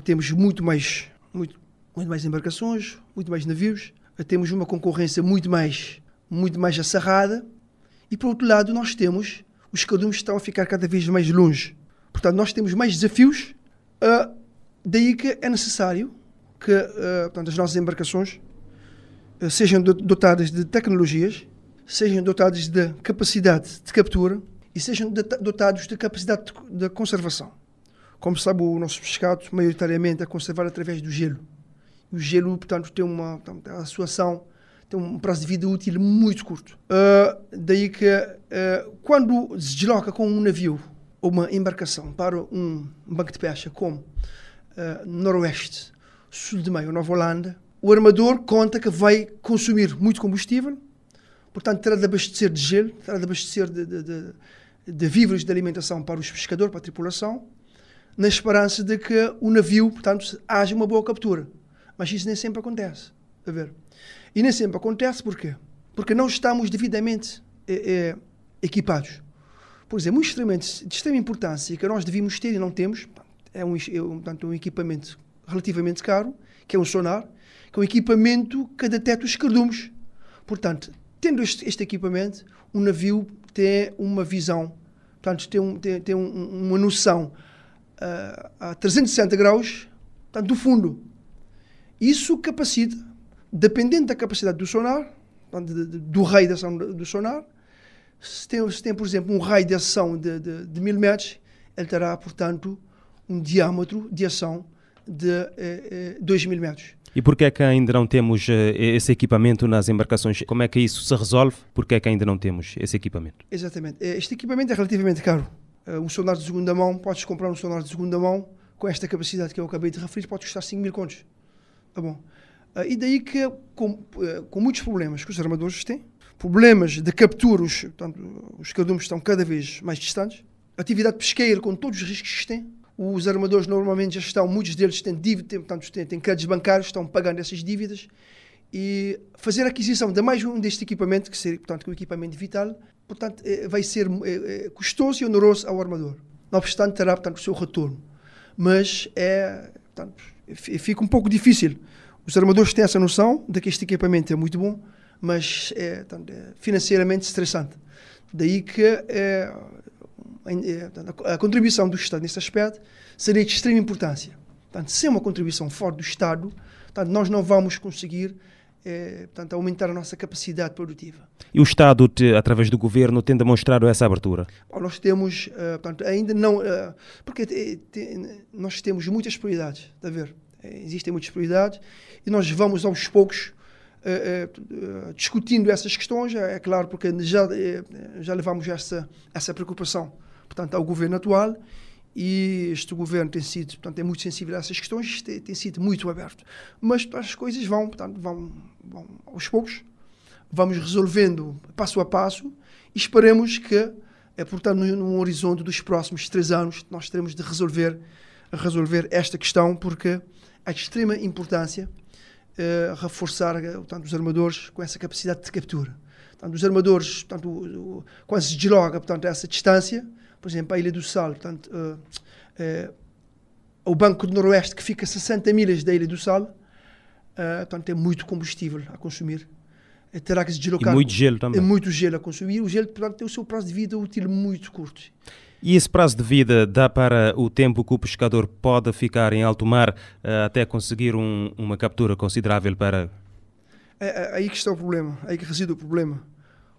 temos muito mais, muito, muito mais embarcações, muito mais navios, temos uma concorrência muito mais, muito mais acirrada e por outro lado, nós temos os cardumes estão a ficar cada vez mais longe. Portanto, nós temos mais desafios. Uh, daí que é necessário que uh, portanto, as nossas embarcações uh, sejam dotadas de tecnologias, sejam dotadas de capacidade de captura e sejam dotados de capacidade de, de conservação. Como sabe, o nosso pescado, maioritariamente, é conservado através do gelo. O gelo, portanto, tem uma portanto, a sua ação tem um prazo de vida útil muito curto. Uh, daí que uh, quando se desloca com um navio ou uma embarcação para um banco de pesca como uh, Noroeste, Sul de Meio, Nova Holanda, o armador conta que vai consumir muito combustível, portanto terá de abastecer de gelo, terá de abastecer de, de, de, de víveres de alimentação para os pescadores, para a tripulação, na esperança de que o navio, portanto, haja uma boa captura. Mas isso nem sempre acontece. A ver. E nem sempre acontece porquê? Porque não estamos devidamente é, é, equipados. Por exemplo, um instrumento de extrema importância que nós devíamos ter e não temos é um, é um, portanto, um equipamento relativamente caro, que é um sonar, que é um equipamento que detecta os cardumes. Portanto, tendo este, este equipamento, um navio tem uma visão, portanto, tem, um, tem, tem um, uma noção uh, a 360 graus portanto, do fundo. Isso capacita dependendo da capacidade do sonar, do raio de ação do sonar, se tem, se tem por exemplo, um raio de ação de, de, de mil metros, ele terá, portanto, um diâmetro de ação de eh, 2 eh, mil metros. E por que é que ainda não temos eh, esse equipamento nas embarcações? Como é que isso se resolve? Por que é que ainda não temos esse equipamento? Exatamente. Eh, este equipamento é relativamente caro. Um sonar de segunda mão, podes comprar um sonar de segunda mão com esta capacidade que eu acabei de referir, pode custar 5 mil contos. Tá bom. Uh, e daí que, com, uh, com muitos problemas que os armadores têm, problemas de captura, os, portanto, os cardumes estão cada vez mais distantes, atividade pesqueira com todos os riscos que têm, os armadores normalmente já estão, muitos deles têm dívidas, têm, portanto, têm, têm créditos bancários, estão pagando essas dívidas, e fazer a aquisição de mais um deste equipamento, que seria, portanto, um equipamento vital, portanto, é, vai ser é, é, custoso e oneroso ao armador. Não obstante, terá, portanto, o seu retorno. Mas é, portanto, fica um pouco difícil os armadores têm essa noção de que este equipamento é muito bom, mas é, é financeiramente estressante. Daí que é, é, a contribuição do Estado nesse aspecto seria de extrema importância. Portanto, sem uma contribuição forte do Estado, portanto, nós não vamos conseguir é, portanto, aumentar a nossa capacidade produtiva. E o Estado, te, através do governo, tem demonstrado essa abertura? Bom, nós temos, uh, portanto, ainda não, uh, porque te, te, nós temos muitas prioridades, está a ver? existem muitas prioridades e nós vamos aos poucos uh, uh, discutindo essas questões, é, é claro, porque já, já levamos essa, essa preocupação portanto, ao governo atual e este governo tem sido, portanto, é muito sensível a essas questões, tem, tem sido muito aberto. Mas as coisas vão, portanto, vão, vão aos poucos, vamos resolvendo passo a passo e esperemos que, é, portanto, num, num horizonte dos próximos três anos, nós teremos de resolver, resolver esta questão, porque a extrema importância uh, reforçar portanto, os armadores com essa capacidade de captura. Portanto, os armadores, portanto, o, o, quando se portanto, essa distância, por exemplo, a Ilha do Sal, portanto, uh, uh, o Banco do Noroeste, que fica a 60 milhas da Ilha do Sal, uh, portanto, tem muito combustível a consumir. Terá que se deslocar. E muito gelo também. É muito gelo a consumir. O gelo, portanto, tem o seu prazo de vida útil muito curto. E esse prazo de vida dá para o tempo que o pescador pode ficar em alto mar uh, até conseguir um, uma captura considerável para. É, é, aí que está o problema, aí que reside o problema.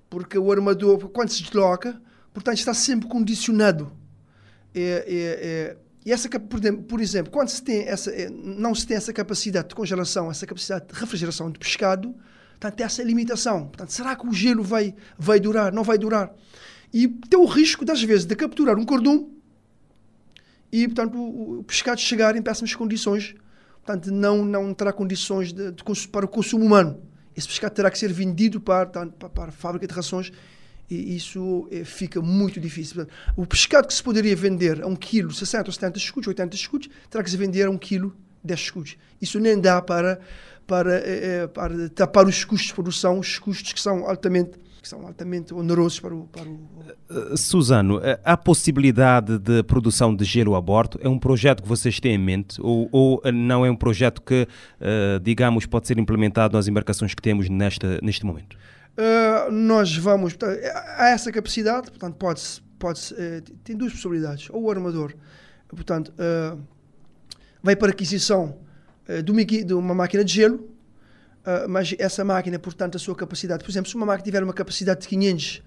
Porque o armador, quando se desloca, portanto, está sempre condicionado. É, é, é e essa, por exemplo, quando se tem essa, é, não se tem essa capacidade de congelação, essa capacidade de refrigeração de pescado, portanto, tem essa limitação. Portanto, será que o gelo vai, vai durar? Não vai durar? E tem o risco, das vezes, de capturar um cardume e, portanto, o, o pescado chegar em péssimas condições. Portanto, não, não terá condições de, de, para o consumo humano. Esse pescado terá que ser vendido para, para, para a fábrica de rações e isso é, fica muito difícil. O pescado que se poderia vender a um quilo, 60 ou 70 escudos, 80 escudos, terá que se vender a um quilo 10 escudos. Isso nem dá para, para, é, para tapar os custos de produção, os custos que são altamente que são altamente onerosos para o, para o... Suzano, há possibilidade de produção de gelo a bordo? É um projeto que vocês têm em mente ou, ou não é um projeto que, digamos, pode ser implementado nas embarcações que temos nesta, neste momento? Uh, nós vamos... Portanto, há essa capacidade, portanto, pode-se... Pode uh, tem duas possibilidades. Ou o armador, portanto, uh, vai para aquisição de uma máquina de gelo, Uh, mas essa máquina, portanto, a sua capacidade, por exemplo, se uma máquina tiver uma capacidade de 500,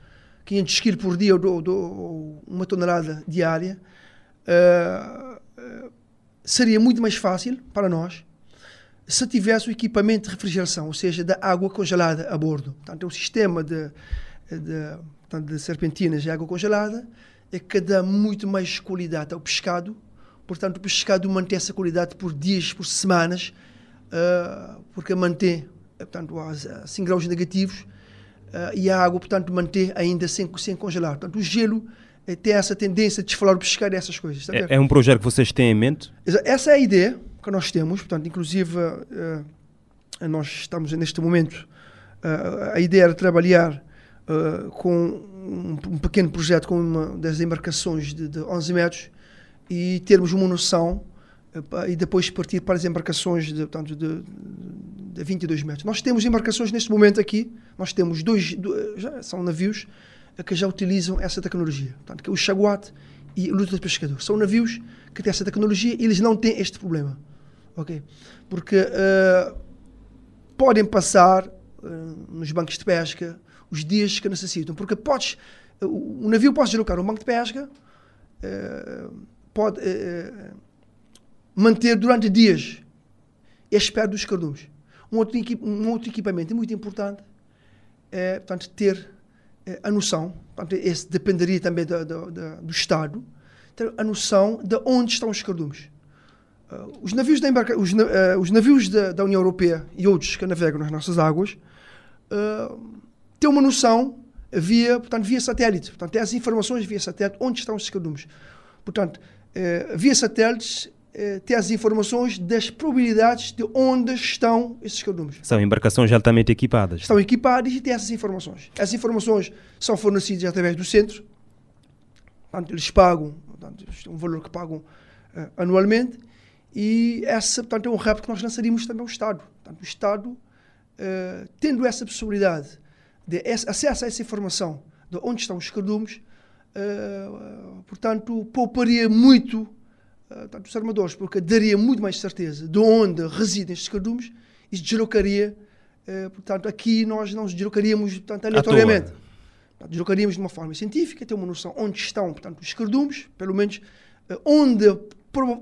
500 kg por dia ou, ou, uma tonelada diária, seria muito mais fácil para nós se tivesse o equipamento de refrigeração, ou seja, da água congelada a bordo. Portanto, é um sistema de, de, portanto, de serpentinas de água congelada é que dá muito mais qualidade ao pescado. Portanto, o pescado mantém essa qualidade por dias, por semanas, uh, porque mantém portanto, a 5 graus negativos uh, e a água, portanto, mantém ainda sem, sem congelar. Portanto, o gelo uh, tem essa tendência de desfalar o pescado e essas coisas. É, é, um projeto que vocês têm em mente? Essa é a ideia que nós temos, portanto, inclusive nós estamos neste momento, a ideia era trabalhar com um, um, pequeno projeto com uma das embarcações de, de 11 metros e termos uma noção e depois partir para as embarcações de, portanto, de, de 22 metros. Nós temos embarcações neste momento aqui, nós temos dois, dois já são navios que já utilizam essa tecnologia, portanto, que é o Chaguate e o Luta de Pescador. São navios que têm essa tecnologia e eles não têm este problema, ok? Porque uh, podem passar uh, nos bancos de pesca os dias que necessitam, porque podes, uh, o navio pode deslocar um banco de pesca, pode manter durante dias a espera dos cardumes. Um outro, um outro equipamento muito importante é, portanto, ter a noção, portanto, esse dependeria também do, do, do, Estado, ter a noção de onde estão os cardumes. Uh, os navios, da, embarca, os, uh, os navios da, da, União Europeia e outros que navegam nas nossas águas uh, têm uma noção via, portanto, via satélite. Portanto, têm as informações via satélite onde estão os cardumes. Portanto, via satélites ter as informações das probabilidades de onde estão esses cardumes. São embarcações altamente equipadas. Estão equipadas e têm essas informações. Essas informações são fornecidas através do centro. Portanto, eles pagam, portanto, é um valor que pagam uh, anualmente. E essa, portanto, é um rap que nós lançaríamos também ao Estado. Portanto, o Estado, uh, tendo essa possibilidade de acesso a essa informação de onde estão os cardumes, uh, portanto, pouparia muito uh, dos armadores, porque daria muito mais certeza de onde residem estes cardumes e se deslocaria. Portanto, aqui nós não nos deslocaríamos portanto, aleatoriamente. Portanto, deslocaríamos de uma forma científica, ter uma noção onde estão portanto, os cardumes, pelo menos onde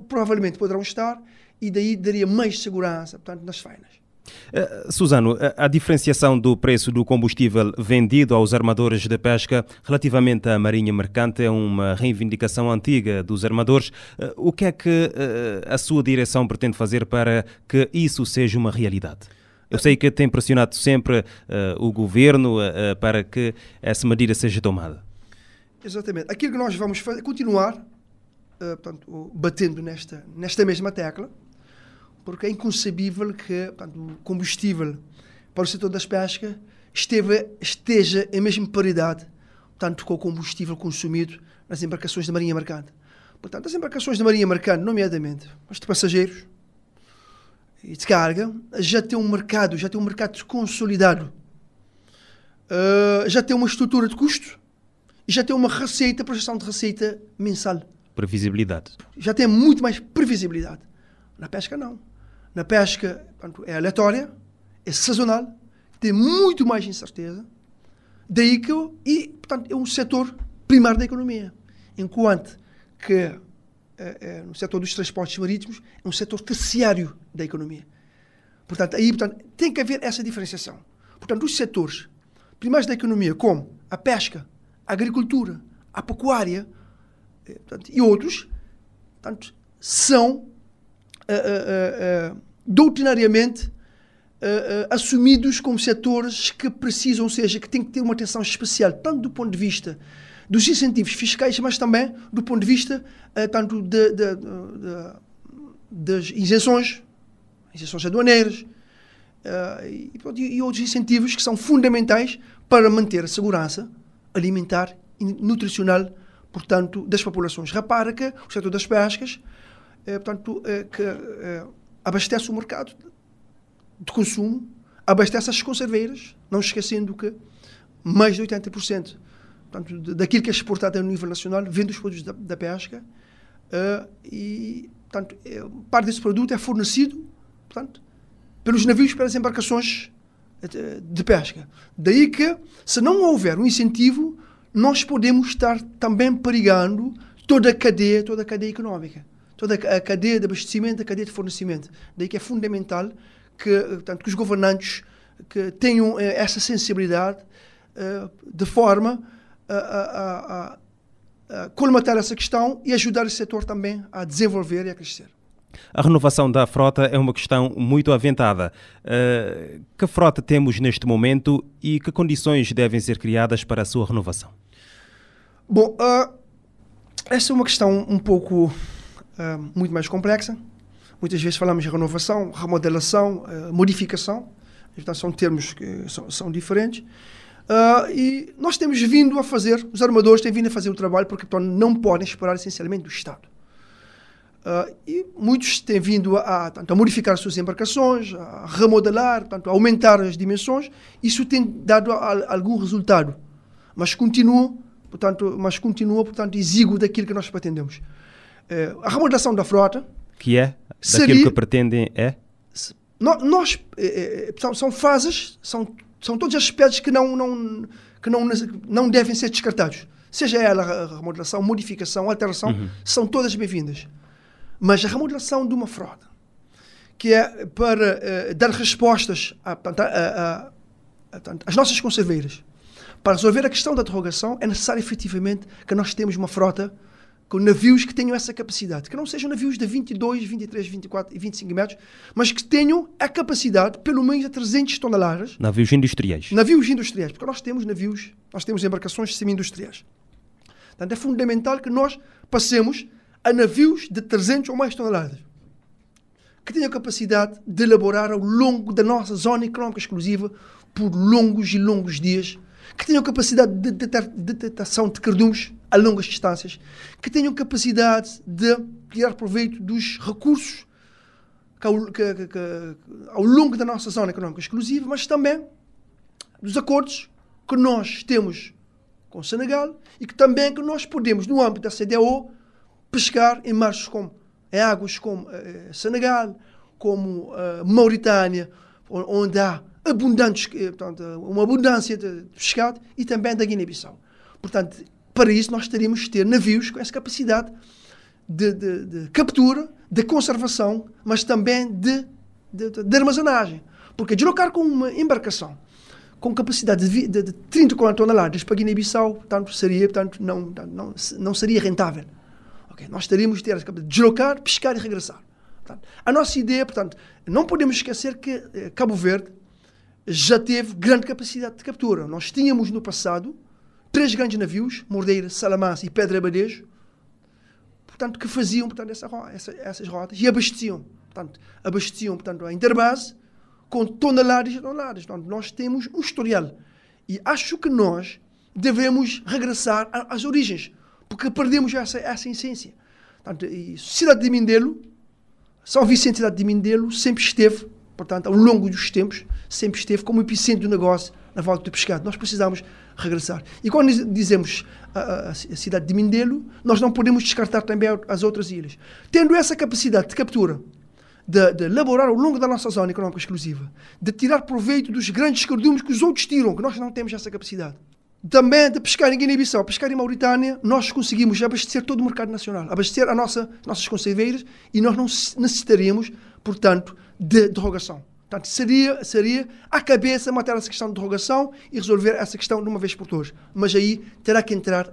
provavelmente poderão estar, e daí daria mais segurança portanto, nas fainas. Uh, Suzano, a, a, diferenciação do preço do combustível vendido aos armadores de pesca relativamente à marinha mercante é uma reivindicação antiga dos armadores. Uh, o que é que uh, a sua direção pretende fazer para que isso seja uma realidade? Eu sei que tem pressionado sempre o governo para que essa medida seja tomada. Exatamente. Aquilo que nós vamos fazer, continuar portanto, batendo nesta, nesta mesma tecla, porque é inconcebível que portanto, combustível para o setor das pescas esteve, esteja em mesma paridade tanto com o combustível consumido nas embarcações da Marinha Mercante. Portanto, as embarcações da Marinha Mercante, nomeadamente as de passageiros e de carga, já têm um mercado, já têm um mercado consolidado. Uh, já tem uma estrutura de custo e já tem uma receita, projeção de receita mensal. Previsibilidade. Já tem muito mais previsibilidade. Na pesca, não. Na pesca, é aleatória, é sazonal, tem muito mais incerteza. Daí que, e, portanto, é um setor primário da economia. Enquanto que é, é, no setor dos transportes marítimos é um setor terciário da economia. Portanto, aí portanto, tem que haver essa diferenciação. Portanto, os setores primários da economia, como a pesca, a agricultura, a pecuária portanto, e outros, portanto, são uh, uh, uh, doutrinariamente assumidos como setores que precisam, ou seja, que têm que ter uma atenção especial, tanto do ponto de vista dos incentivos fiscais, mas também do ponto de vista tanto de, de, de, das isenções, isenções aduaneiras, e, e, outros incentivos que são fundamentais para manter a segurança alimentar e nutricional, portanto, das populações. Repara que o setor das pescas, é, portanto, é, que é, abastece o mercado de consumo, abastece as conserveiras, não esquecendo que mais de 80% portanto, daquilo que é exportado a nível nacional vem dos produtos da, da pesca uh, e, portanto, parte desse produto é fornecido, portanto, pelos navios, pelas embarcações de pesca. Daí que, se não houver um incentivo, nós podemos estar também perigando toda a cadeia, toda a cadeia económica, toda a cadeia de abastecimento, a cadeia de fornecimento. Daí que é fundamental que, portanto, que os governantes que tenham eh, essa sensibilidade uh, de forma a, a, a, a colmatar essa questão e ajudar o setor também a desenvolver e a crescer. A renovação da frota é uma questão muito aventada. Uh, que frota temos neste momento e que condições devem ser criadas para a sua renovação? Bom, uh, essa é uma questão um pouco uh, muito mais complexa. Muitas vezes falamos de renovação, remodelação, modificação. Então, são termos que são, são diferentes. e nós temos vindo a fazer, os armadores têm vindo a fazer o trabalho porque então, não podem esperar essencialmente do Estado. Uh, e muitos têm vindo a, a, a, modificar as suas embarcações, a remodelar, portanto, a aumentar as dimensões. Isso tem dado a, algum resultado, mas continua, portanto, mas continua, portanto, exíguo daquilo que nós pretendemos. Uh, a remodelação da frota, que é seria, daquilo que pretendem é nós, nós é, é, são, são, fases, são são todos aspectos que não não que não não devem ser descartados. Seja ela a remodelação, modificação, alteração, uhum. são todas bem-vindas. Mas a remodelação de uma frota, que é para uh, dar respostas às nossas conserveiras, para resolver a questão da derrogação, é necessário efetivamente que nós tenhamos uma frota com navios que tenham essa capacidade, que não sejam navios de 22, 23, 24 e 25 metros, mas que tenham a capacidade, pelo menos, de 300 toneladas. Navios industriais. Navios industriais, porque nós temos navios, nós temos embarcações semi-industriais. Portanto, é fundamental que nós passemos a navios de 300 ou mais toneladas, que tenham capacidade de elaborar ao longo da nossa zona económica exclusiva por longos e longos dias, que tenham capacidade de detecção de cardumes a longas distâncias, que tenham capacidade de tirar proveito dos recursos que ao, que, que, ao longo da nossa zona económica exclusiva, mas também dos acordos que nós temos com o Senegal e que também que nós podemos, no âmbito da CDAO, pescar em mares como em águas como eh, Senegal, como uh, Mauritânia, onde há abundantes, eh, portanto, uma abundância de pescado e também da Guiné-Bissau. Portanto, para isso nós teríamos de ter navios com essa capacidade de, de, de captura, de conservação, mas também de, de, armazenagem. Porque deslocar com uma embarcação com capacidade de, de, de 30 40 toneladas para Guiné-Bissau, portanto, seria, portanto, não, não, não seria rentável. Okay? Nós teríamos de ter a capacidade de deslocar, pescar e regressar. Portanto, a nossa ideia, portanto, não podemos esquecer que eh, Cabo Verde já teve grande capacidade de captura. Nós tínhamos no passado três grandes navios, Mordeira, Salamanca e Pedra Badejo, portanto, que faziam portanto, essa, essa, essas rotas e abasteciam portanto, abasteciam portanto, a Interbase com toneladas e toneladas. Portanto, nós temos um historial. E acho que nós devemos regressar às origens, porque perdemos essa, essa essência. Portanto, e cidade de Mindelo, São Vicente cidade de Mindelo, sempre esteve, portanto, ao longo dos tempos, sempre esteve como epicentro do negócio na volta do pescado. Nós precisamos regressar. E quando dizemos a, a, cidade de Mindelo, nós não podemos descartar também as outras ilhas. Tendo essa capacidade de captura, de, de elaborar ao longo da nossa zona económica exclusiva, de tirar proveito dos grandes cardumes que os outros tiram, que nós não temos essa capacidade. Também de pescar em Guiné-Bissau, pescar em Mauritânia, nós conseguimos abastecer todo o mercado nacional, abastecer as nossa, nossas conserveiras e nós não necessitaríamos, portanto, de derrogação. Portanto, seria, seria a cabeça matar essa questão de derrogação e resolver essa questão de uma vez por todas. Mas aí terá que entrar,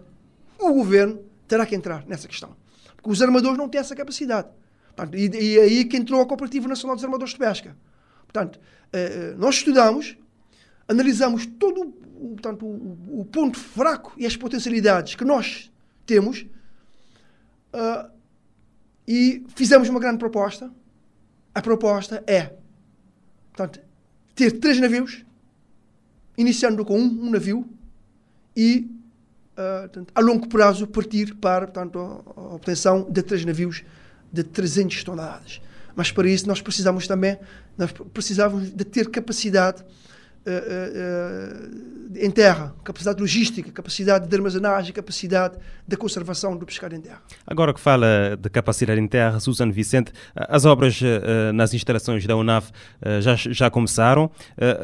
o governo terá que entrar nessa questão. Porque os armadores não têm essa capacidade. Portanto, e, e aí que entrou a Cooperativa Nacional dos Armadores de Pesca. Portanto, eh, nós estudamos, analisamos todo portanto, o, o, ponto fraco e as potencialidades que nós temos uh, e fizemos uma grande proposta. A proposta é portanto, ter três navios, iniciando com um, um navio, e uh, portanto, a longo prazo partir para portanto, a, a obtenção de três navios de 300 toneladas. Mas para isso nós precisamos também, nós precisávamos de ter capacidade uh, em terra, capacidade logística, capacidade de armazenagem, capacidade de conservação do pescado em terra. Agora que fala de capacidade em terra, Susana Vicente, as obras nas instalações da UNAV já, já começaram.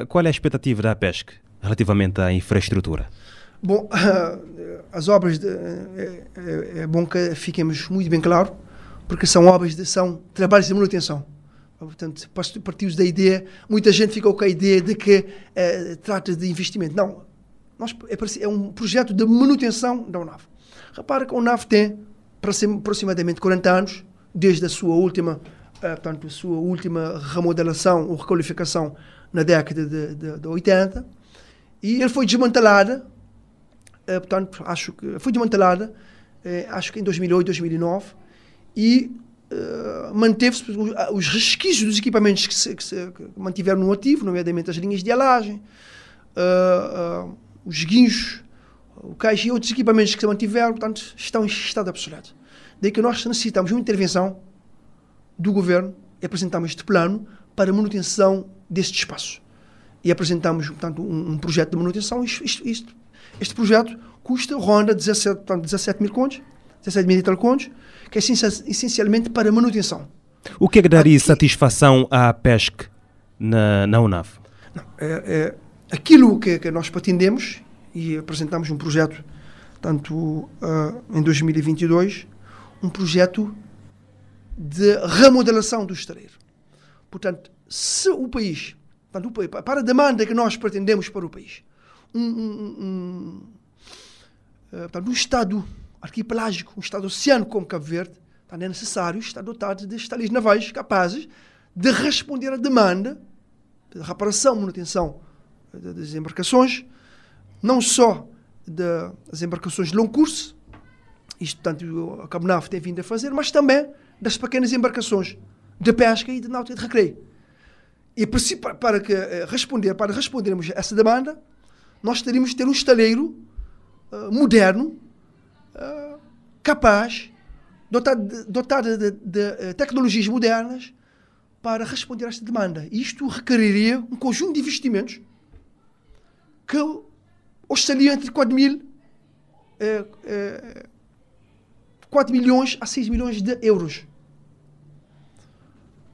qual é a expectativa da pesca relativamente à infraestrutura? Bom, as obras, de, é, é, é bom que fiquemos muito bem claro porque são obras, de, são trabalhos de manutenção. Portanto, partimos da ideia, muita gente ficou com a ideia de que eh, trata de investimento. Não, nós, é, é, um projeto de manutenção da UNAV. Repara que a UNAV tem aproximadamente 40 anos, desde a sua última, eh, portanto, sua última remodelação ou requalificação na década de, de, de 80, e ele foi desmantelada, eh, portanto, acho que foi desmantelada, eh, acho que em 2008, 2009, e uh, manteve-se os resquícios dos equipamentos que se, que se que mantiveram no ativo, nomeadamente as linhas de alagem, uh, uh, os guinchos, o caixa e outros equipamentos que se mantiveram, portanto, estão em estado obsoleto. Daí que nós necessitamos uma intervenção do governo e apresentamos este plano para manutenção deste espaço. E apresentamos, portanto, um, um projeto de manutenção. Isto, isto, este projeto custa, ronda 17, portanto, 17 mil contos, 17 mil e tal contos, que é essencialmente para manutenção. O que é que daria Aqui, satisfação à PESC na, na UNAV? Não, é, é, aquilo que, que, nós pretendemos, e apresentamos um projeto, tanto uh, em 2022, um projeto de remodelação do estaleiro. Portanto, se o país, portanto, para a demanda que nós pretendemos para o país, um, um, um, uh, portanto, um Estado arquipelágico, um Estado oceânico como Cabo Verde, então é necessário estar dotado de estaleiros navais capazes de responder à demanda de reparação, manutenção das embarcações, não só das embarcações de longo curso, isto, portanto, a Cabo Nave tem vindo a fazer, mas também das pequenas embarcações de pesca e de náutica de recreio. E para, para que, eh, responder, para respondermos a essa demanda, nós teríamos de ter um estaleiro uh, moderno, capaz, dotado de, dotado de, de, eh, tecnologias modernas para responder a esta demanda. Isto requeriria um conjunto de investimentos que oscilaria entre 4 mil, eh, eh, 4 milhões a 6 milhões de euros.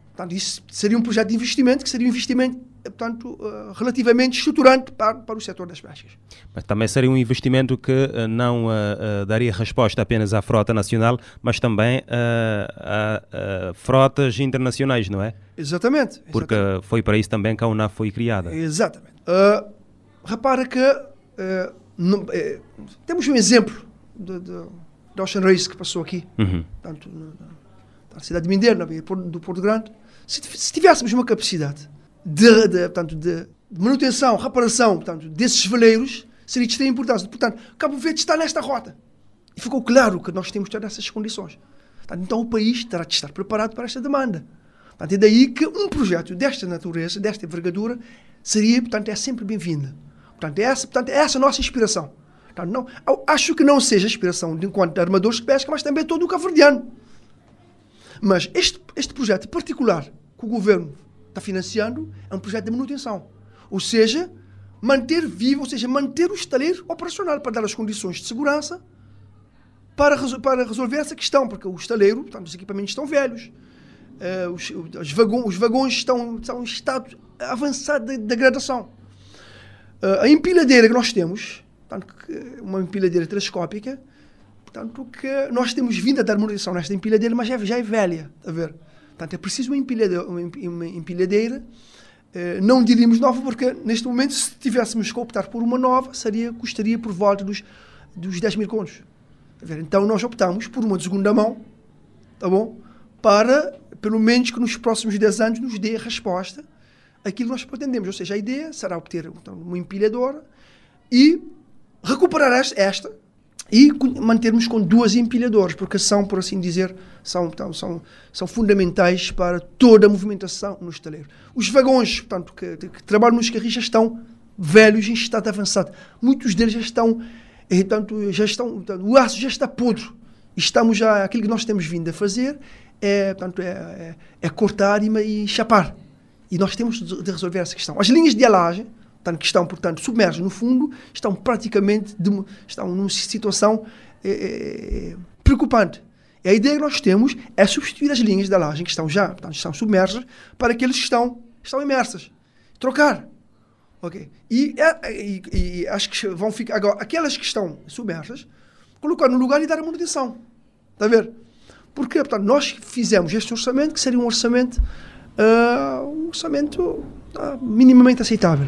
Portanto, isso seria um projeto de investimento que seria um investimento portanto, uh, relativamente estruturante para, para o setor das pescas. Mas também seria um investimento que uh, não uh, daria resposta apenas à frota nacional, mas também a, a, frotas internacionais, não é? Exatamente. Porque exatamente. foi para isso também que a UNAF foi criada. Exatamente. repara que temos um exemplo da Ocean Race que passou aqui, uhum. tanto na, na, cidade de Mindelo, do Porto Grande. Se, se tivéssemos uma capacidade de, de, portanto, de manutenção, reparação portanto, desses veleiros seria de extrema importância. Portanto, Cabo Verde está nesta rota. E ficou claro que nós temos todas essas condições. Portanto, então o país terá de estar preparado para esta demanda. Portanto, é daí que um projeto desta natureza, desta envergadura, seria, portanto, é sempre bem-vinda. Portanto, é essa, portanto, é essa a nossa inspiração. Portanto, não, acho que não seja a inspiração de enquanto armadores de pesca, mas também todo o cabo-verdiano. Mas este, este projeto particular que o governo está financiando é um projeto de manutenção. Ou seja, manter vivo, ou seja, manter o estaleiro operacional para dar as condições de segurança para, para resolver essa questão, porque o estaleiro, portanto, os equipamentos estão velhos, uh, os, os, vagões, os vagões estão, estão em estado avançado de degradação. Uh, a empilhadeira que nós temos, portanto, uma empilhadeira telescópica, portanto, que nós temos vindo a dar manutenção nesta empilhadeira, mas já, já é velha, a ver? Portanto, é preciso uma empilhadeira, uma empilhadeira eh, não diríamos nova, porque neste momento, se tivéssemos que optar por uma nova, seria, custaria por volta dos, dos 10 mil contos. Então nós optamos por uma de segunda mão, tá bom? Para, pelo menos, que nos próximos 10 anos nos dê a resposta aquilo que nós pretendemos. Ou seja, a ideia será obter então, uma empilhadora e recuperar esta e mantermos com duas empilhadoras, porque são, por assim dizer, são, então, são, são fundamentais para toda a movimentação no estaleiro. Os vagões, portanto, que, que trabalham nos carris já estão velhos em estado avançado. Muitos deles já estão, portanto, já estão, portanto, o aço já está podre. Estamos já, aquilo que nós temos vindo a fazer é, portanto, é, é, é cortar e, e chapar. E nós temos de resolver essa questão. As linhas de alagem, portanto, que estão, portanto, submersos no fundo, estão praticamente de, estão numa situação é, é, preocupante. E a ideia que nós temos é substituir as linhas de alagem que estão já portanto, estão submersas para aqueles que estão, estão imersas. Trocar. Ok? E, e, e acho que vão ficar. Agora, aquelas que estão submersas, colocar no lugar e dar a manutenção. Está a ver? Porque, portanto, nós fizemos este orçamento que seria um orçamento, uh, um orçamento uh, minimamente aceitável.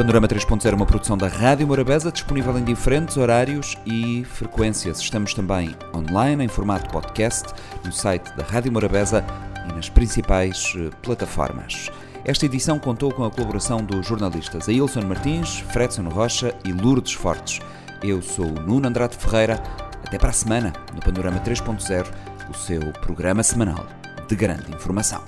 Panorama 3.0 é uma produção da Rádio Morabeza, disponível em diferentes horários e frequências. Estamos também online, em formato podcast, no site da Rádio Morabeza e nas principais eh, plataformas. Esta edição contou com a colaboração dos jornalistas Ailson Martins, Fredson Rocha e Lourdes Fortes. Eu sou o Nuno Andrade Ferreira. Até para a semana, no Panorama 3.0, o seu programa semanal de grande informação.